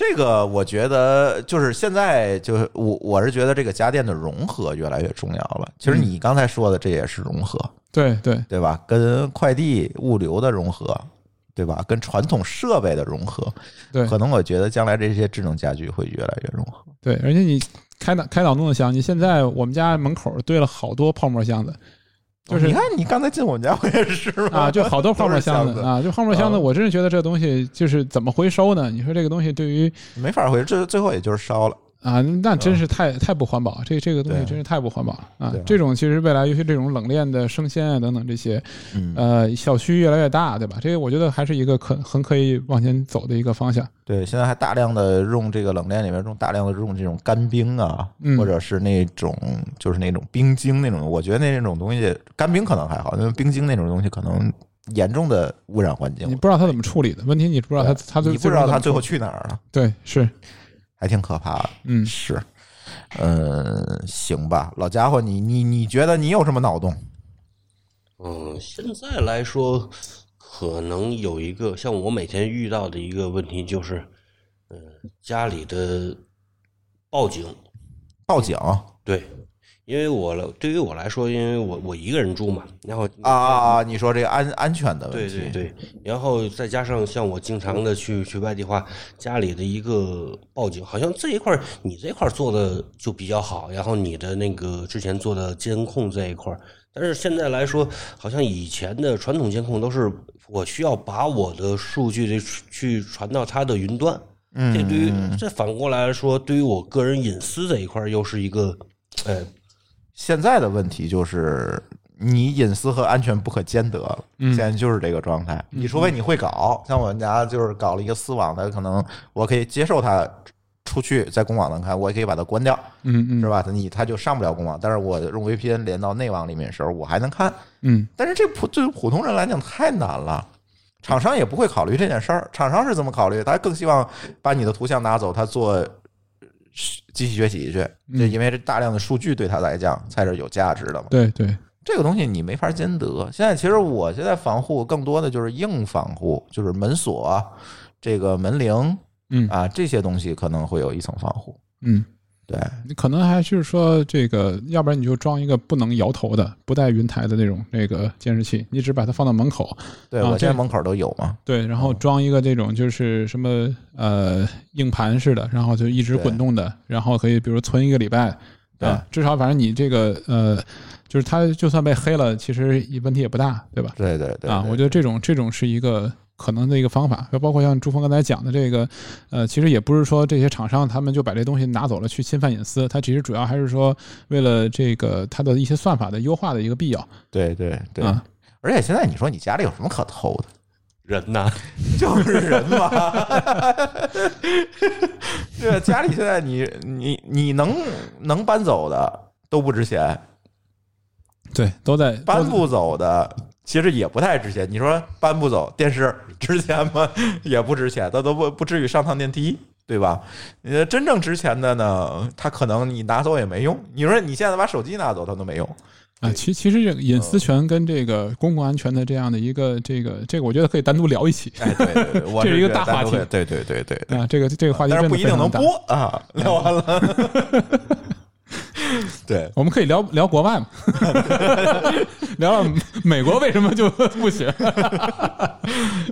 这个我觉得就是现在就是我我是觉得这个家电的融合越来越重要了。其实嗯你刚才说的这也是融合，对对，对吧？跟快递物流的融合，对吧？跟传统设备的融合，对可能我觉得将来这些智能家居会越来越融合。对，而且你开脑开脑洞的想，你现在我们家门口堆了好多泡沫箱子，就是哦你看你刚才进我们家我也是吗？啊，就好多泡沫箱子啊，就泡沫箱子，啊我真是觉得这东西就是怎么回收呢？你说这个东西对于没法回，这最后也就是烧了。啊，那真是太太不环保，这这个东西真是太不环保了啊！这种其实未来，尤其这种冷链的生鲜啊等等这些，嗯，呃，小区越来越大，对吧？这个我觉得还是一个可很可以往前走的一个方向。对，现在还大量的用这个冷链里面用大量的用这种干冰啊，嗯或者是那种就是那种冰晶那种，我觉得那那种东西干冰可能还好，因为冰晶那种东西可能严重的污染环境你。不知道它怎么处理的，问题你不知道它它最你不知道它最后去哪儿了，对是还挺可怕的。嗯。是，嗯，行吧，老家伙，你你你觉得你有什么脑洞？嗯，现在来说，可能有一个像我每天遇到的一个问题就是，嗯、家里的报警，报警？啊对，因为我来对于我来说，因为我我一个人住嘛，然后啊啊！你说这个安安全的问对题，对对，然后再加上像我经常的去去外地话，家里的一个报警，好像这一块你这块做的就比较好，然后你的那个之前做的监控这一块儿，但是现在来说，好像以前的传统监控都是我需要把我的数据的去传到它的云端，嗯，这对于这反过来说，对于我个人隐私这一块儿又是一个，呃，现在的问题就是你隐私和安全不可兼得现在就是这个状态。你除非你会搞，像我们家就是搞了一个私网的，可能我可以接受它出去在公网能看，我也可以把它关掉，嗯嗯是吧？你它就上不了公网，但是我用 VPN 连到内网里面的时候，我还能看。嗯但是这普对于普通人来讲太难了。厂商也不会考虑这件事儿，厂商是怎么考虑？他更希望把你的图像拿走，他做机器学习去，就因为这大量的数据对他来讲才是有价值的嘛。对对这个东西你没法兼得。现在其实我现在防护更多的就是硬防护，就是门锁啊、这个门铃嗯啊这些东西可能会有一层防护。嗯，对，你可能还是说这个，要不然你就装一个不能摇头的、不带云台的那种那个监视器，你只把它放到门口，对我现在门口都有嘛。对，然后装一个这种就是什么呃硬盘似的，然后就一直滚动的，然后可以比如存一个礼拜，对啊，至少反正你这个呃，就是它就算被黑了，其实问题也不大，对吧？对对对啊，我觉得这种这种是一个可能的一个方法，包括像朱峰刚才讲的这个，呃，其实也不是说这些厂商他们就把这东西拿走了去侵犯隐私，它其实主要还是说为了这个它的一些算法的优化的一个必要对对对。啊，而且现在你说你家里有什么可偷的？人呐，[laughs] 就是人嘛，[laughs] 对吧？家里现在你你你能能搬走的都不值钱，对，都在搬不走的其实也不太值钱。你说搬不走电视值钱吗？[laughs] 也不值钱，它都不不至于上趟电梯，对吧？呃，真正值钱的呢，它可能你拿走也没用。你说你现在把手机拿走，它都没用。啊，其其实这个隐私权跟这个公共安全的这样的一个这个这个，我觉得可以单独聊一期哎，对对对，[laughs] 这是一个大话题对对对对对。啊，这个这个话题但是不一定能。播啊，聊完了。[laughs] [laughs] 对，我们可以聊聊国外嘛，[laughs] 聊聊美国为什么就不行。[laughs]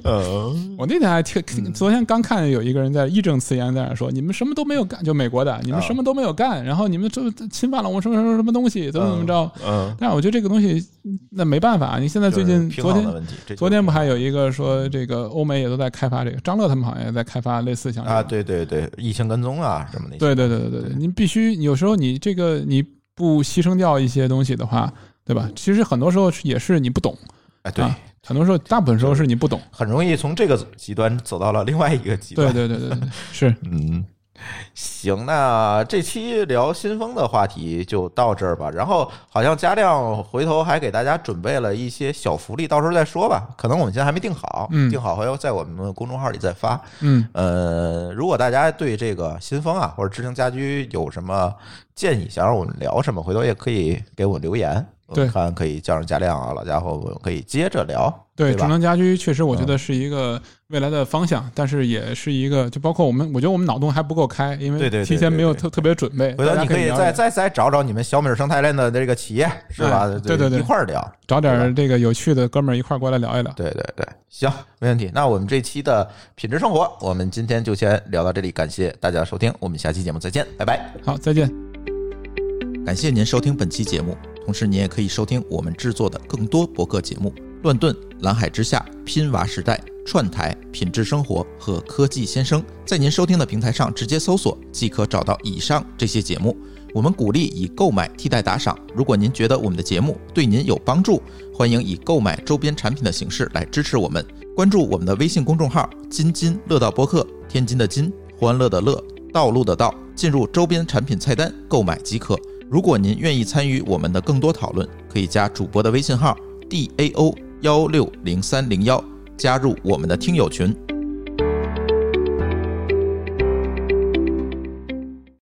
嗯，我那天还听，昨天刚看见有一个人在义正词严在那说：“你们什么都没有干，就美国的，你们什么都没有干，然后你们就侵犯了我什么什么什么东西，怎么怎么着。”嗯，但是我觉得这个东西那没办法，你现在最近昨天昨天不还有一个说这个欧美也都在开发这个，张乐他们好像也在开发类似像这啊，对对对，疫情跟踪啊什么的，对对对对对对，你必须有时候你这个你不牺牲掉一些东西的话，对吧？其实很多时候也是你不懂哎对，啊，很多时候大部分时候是你不懂。很容易从这个极端走到了另外一个极端。对对对对对，对是嗯，[laughs] 行，那这期聊新风的话题就到这儿吧。然后好像加亮回头还给大家准备了一些小福利，到时候再说吧。可能我们现在还没定好，嗯定好回头在我们的公众号里再发。嗯，呃，如果大家对这个新风啊或者知行家居有什么建议，想让我们聊什么，回头也可以给我留言。我对看可以叫上加亮啊，老家伙，我们可以接着聊，对，智？能家居确实我觉得是一个未来的方向，但是也是一个，就包括我们，我觉得我们脑洞还不够开，因为对对对提前没有特特别准备。回头你可以再再再找找你们小米生态链的这个企业，是吧？哎对对对一块儿聊。找点儿这个有趣的哥们儿一块儿过来聊一聊。对对对，行，没问题。那我们这期的品质生活，我们今天就先聊到这里，感谢大家收听，我们下期节目再见，拜拜。好，再见。感谢您收听本期节目，同时您也可以收听我们制作的更多博客节目：乱炖、蓝海之下、拼娃时代、串台、品质生活和科技先生。在您收听的平台上直接搜索，即可找到以上这些节目。我们鼓励以购买替代打赏。如果您觉得我们的节目对您有帮助，欢迎以购买周边产品的形式来支持我们。关注我们的微信公众号“津津乐道播客”，天津的津，欢乐的乐，道路的道，进入周边产品菜单购买即可。如果您愿意参与我们的更多讨论，可以加主播的微信号 d a o 幺六零三零幺，加入我们的听友群。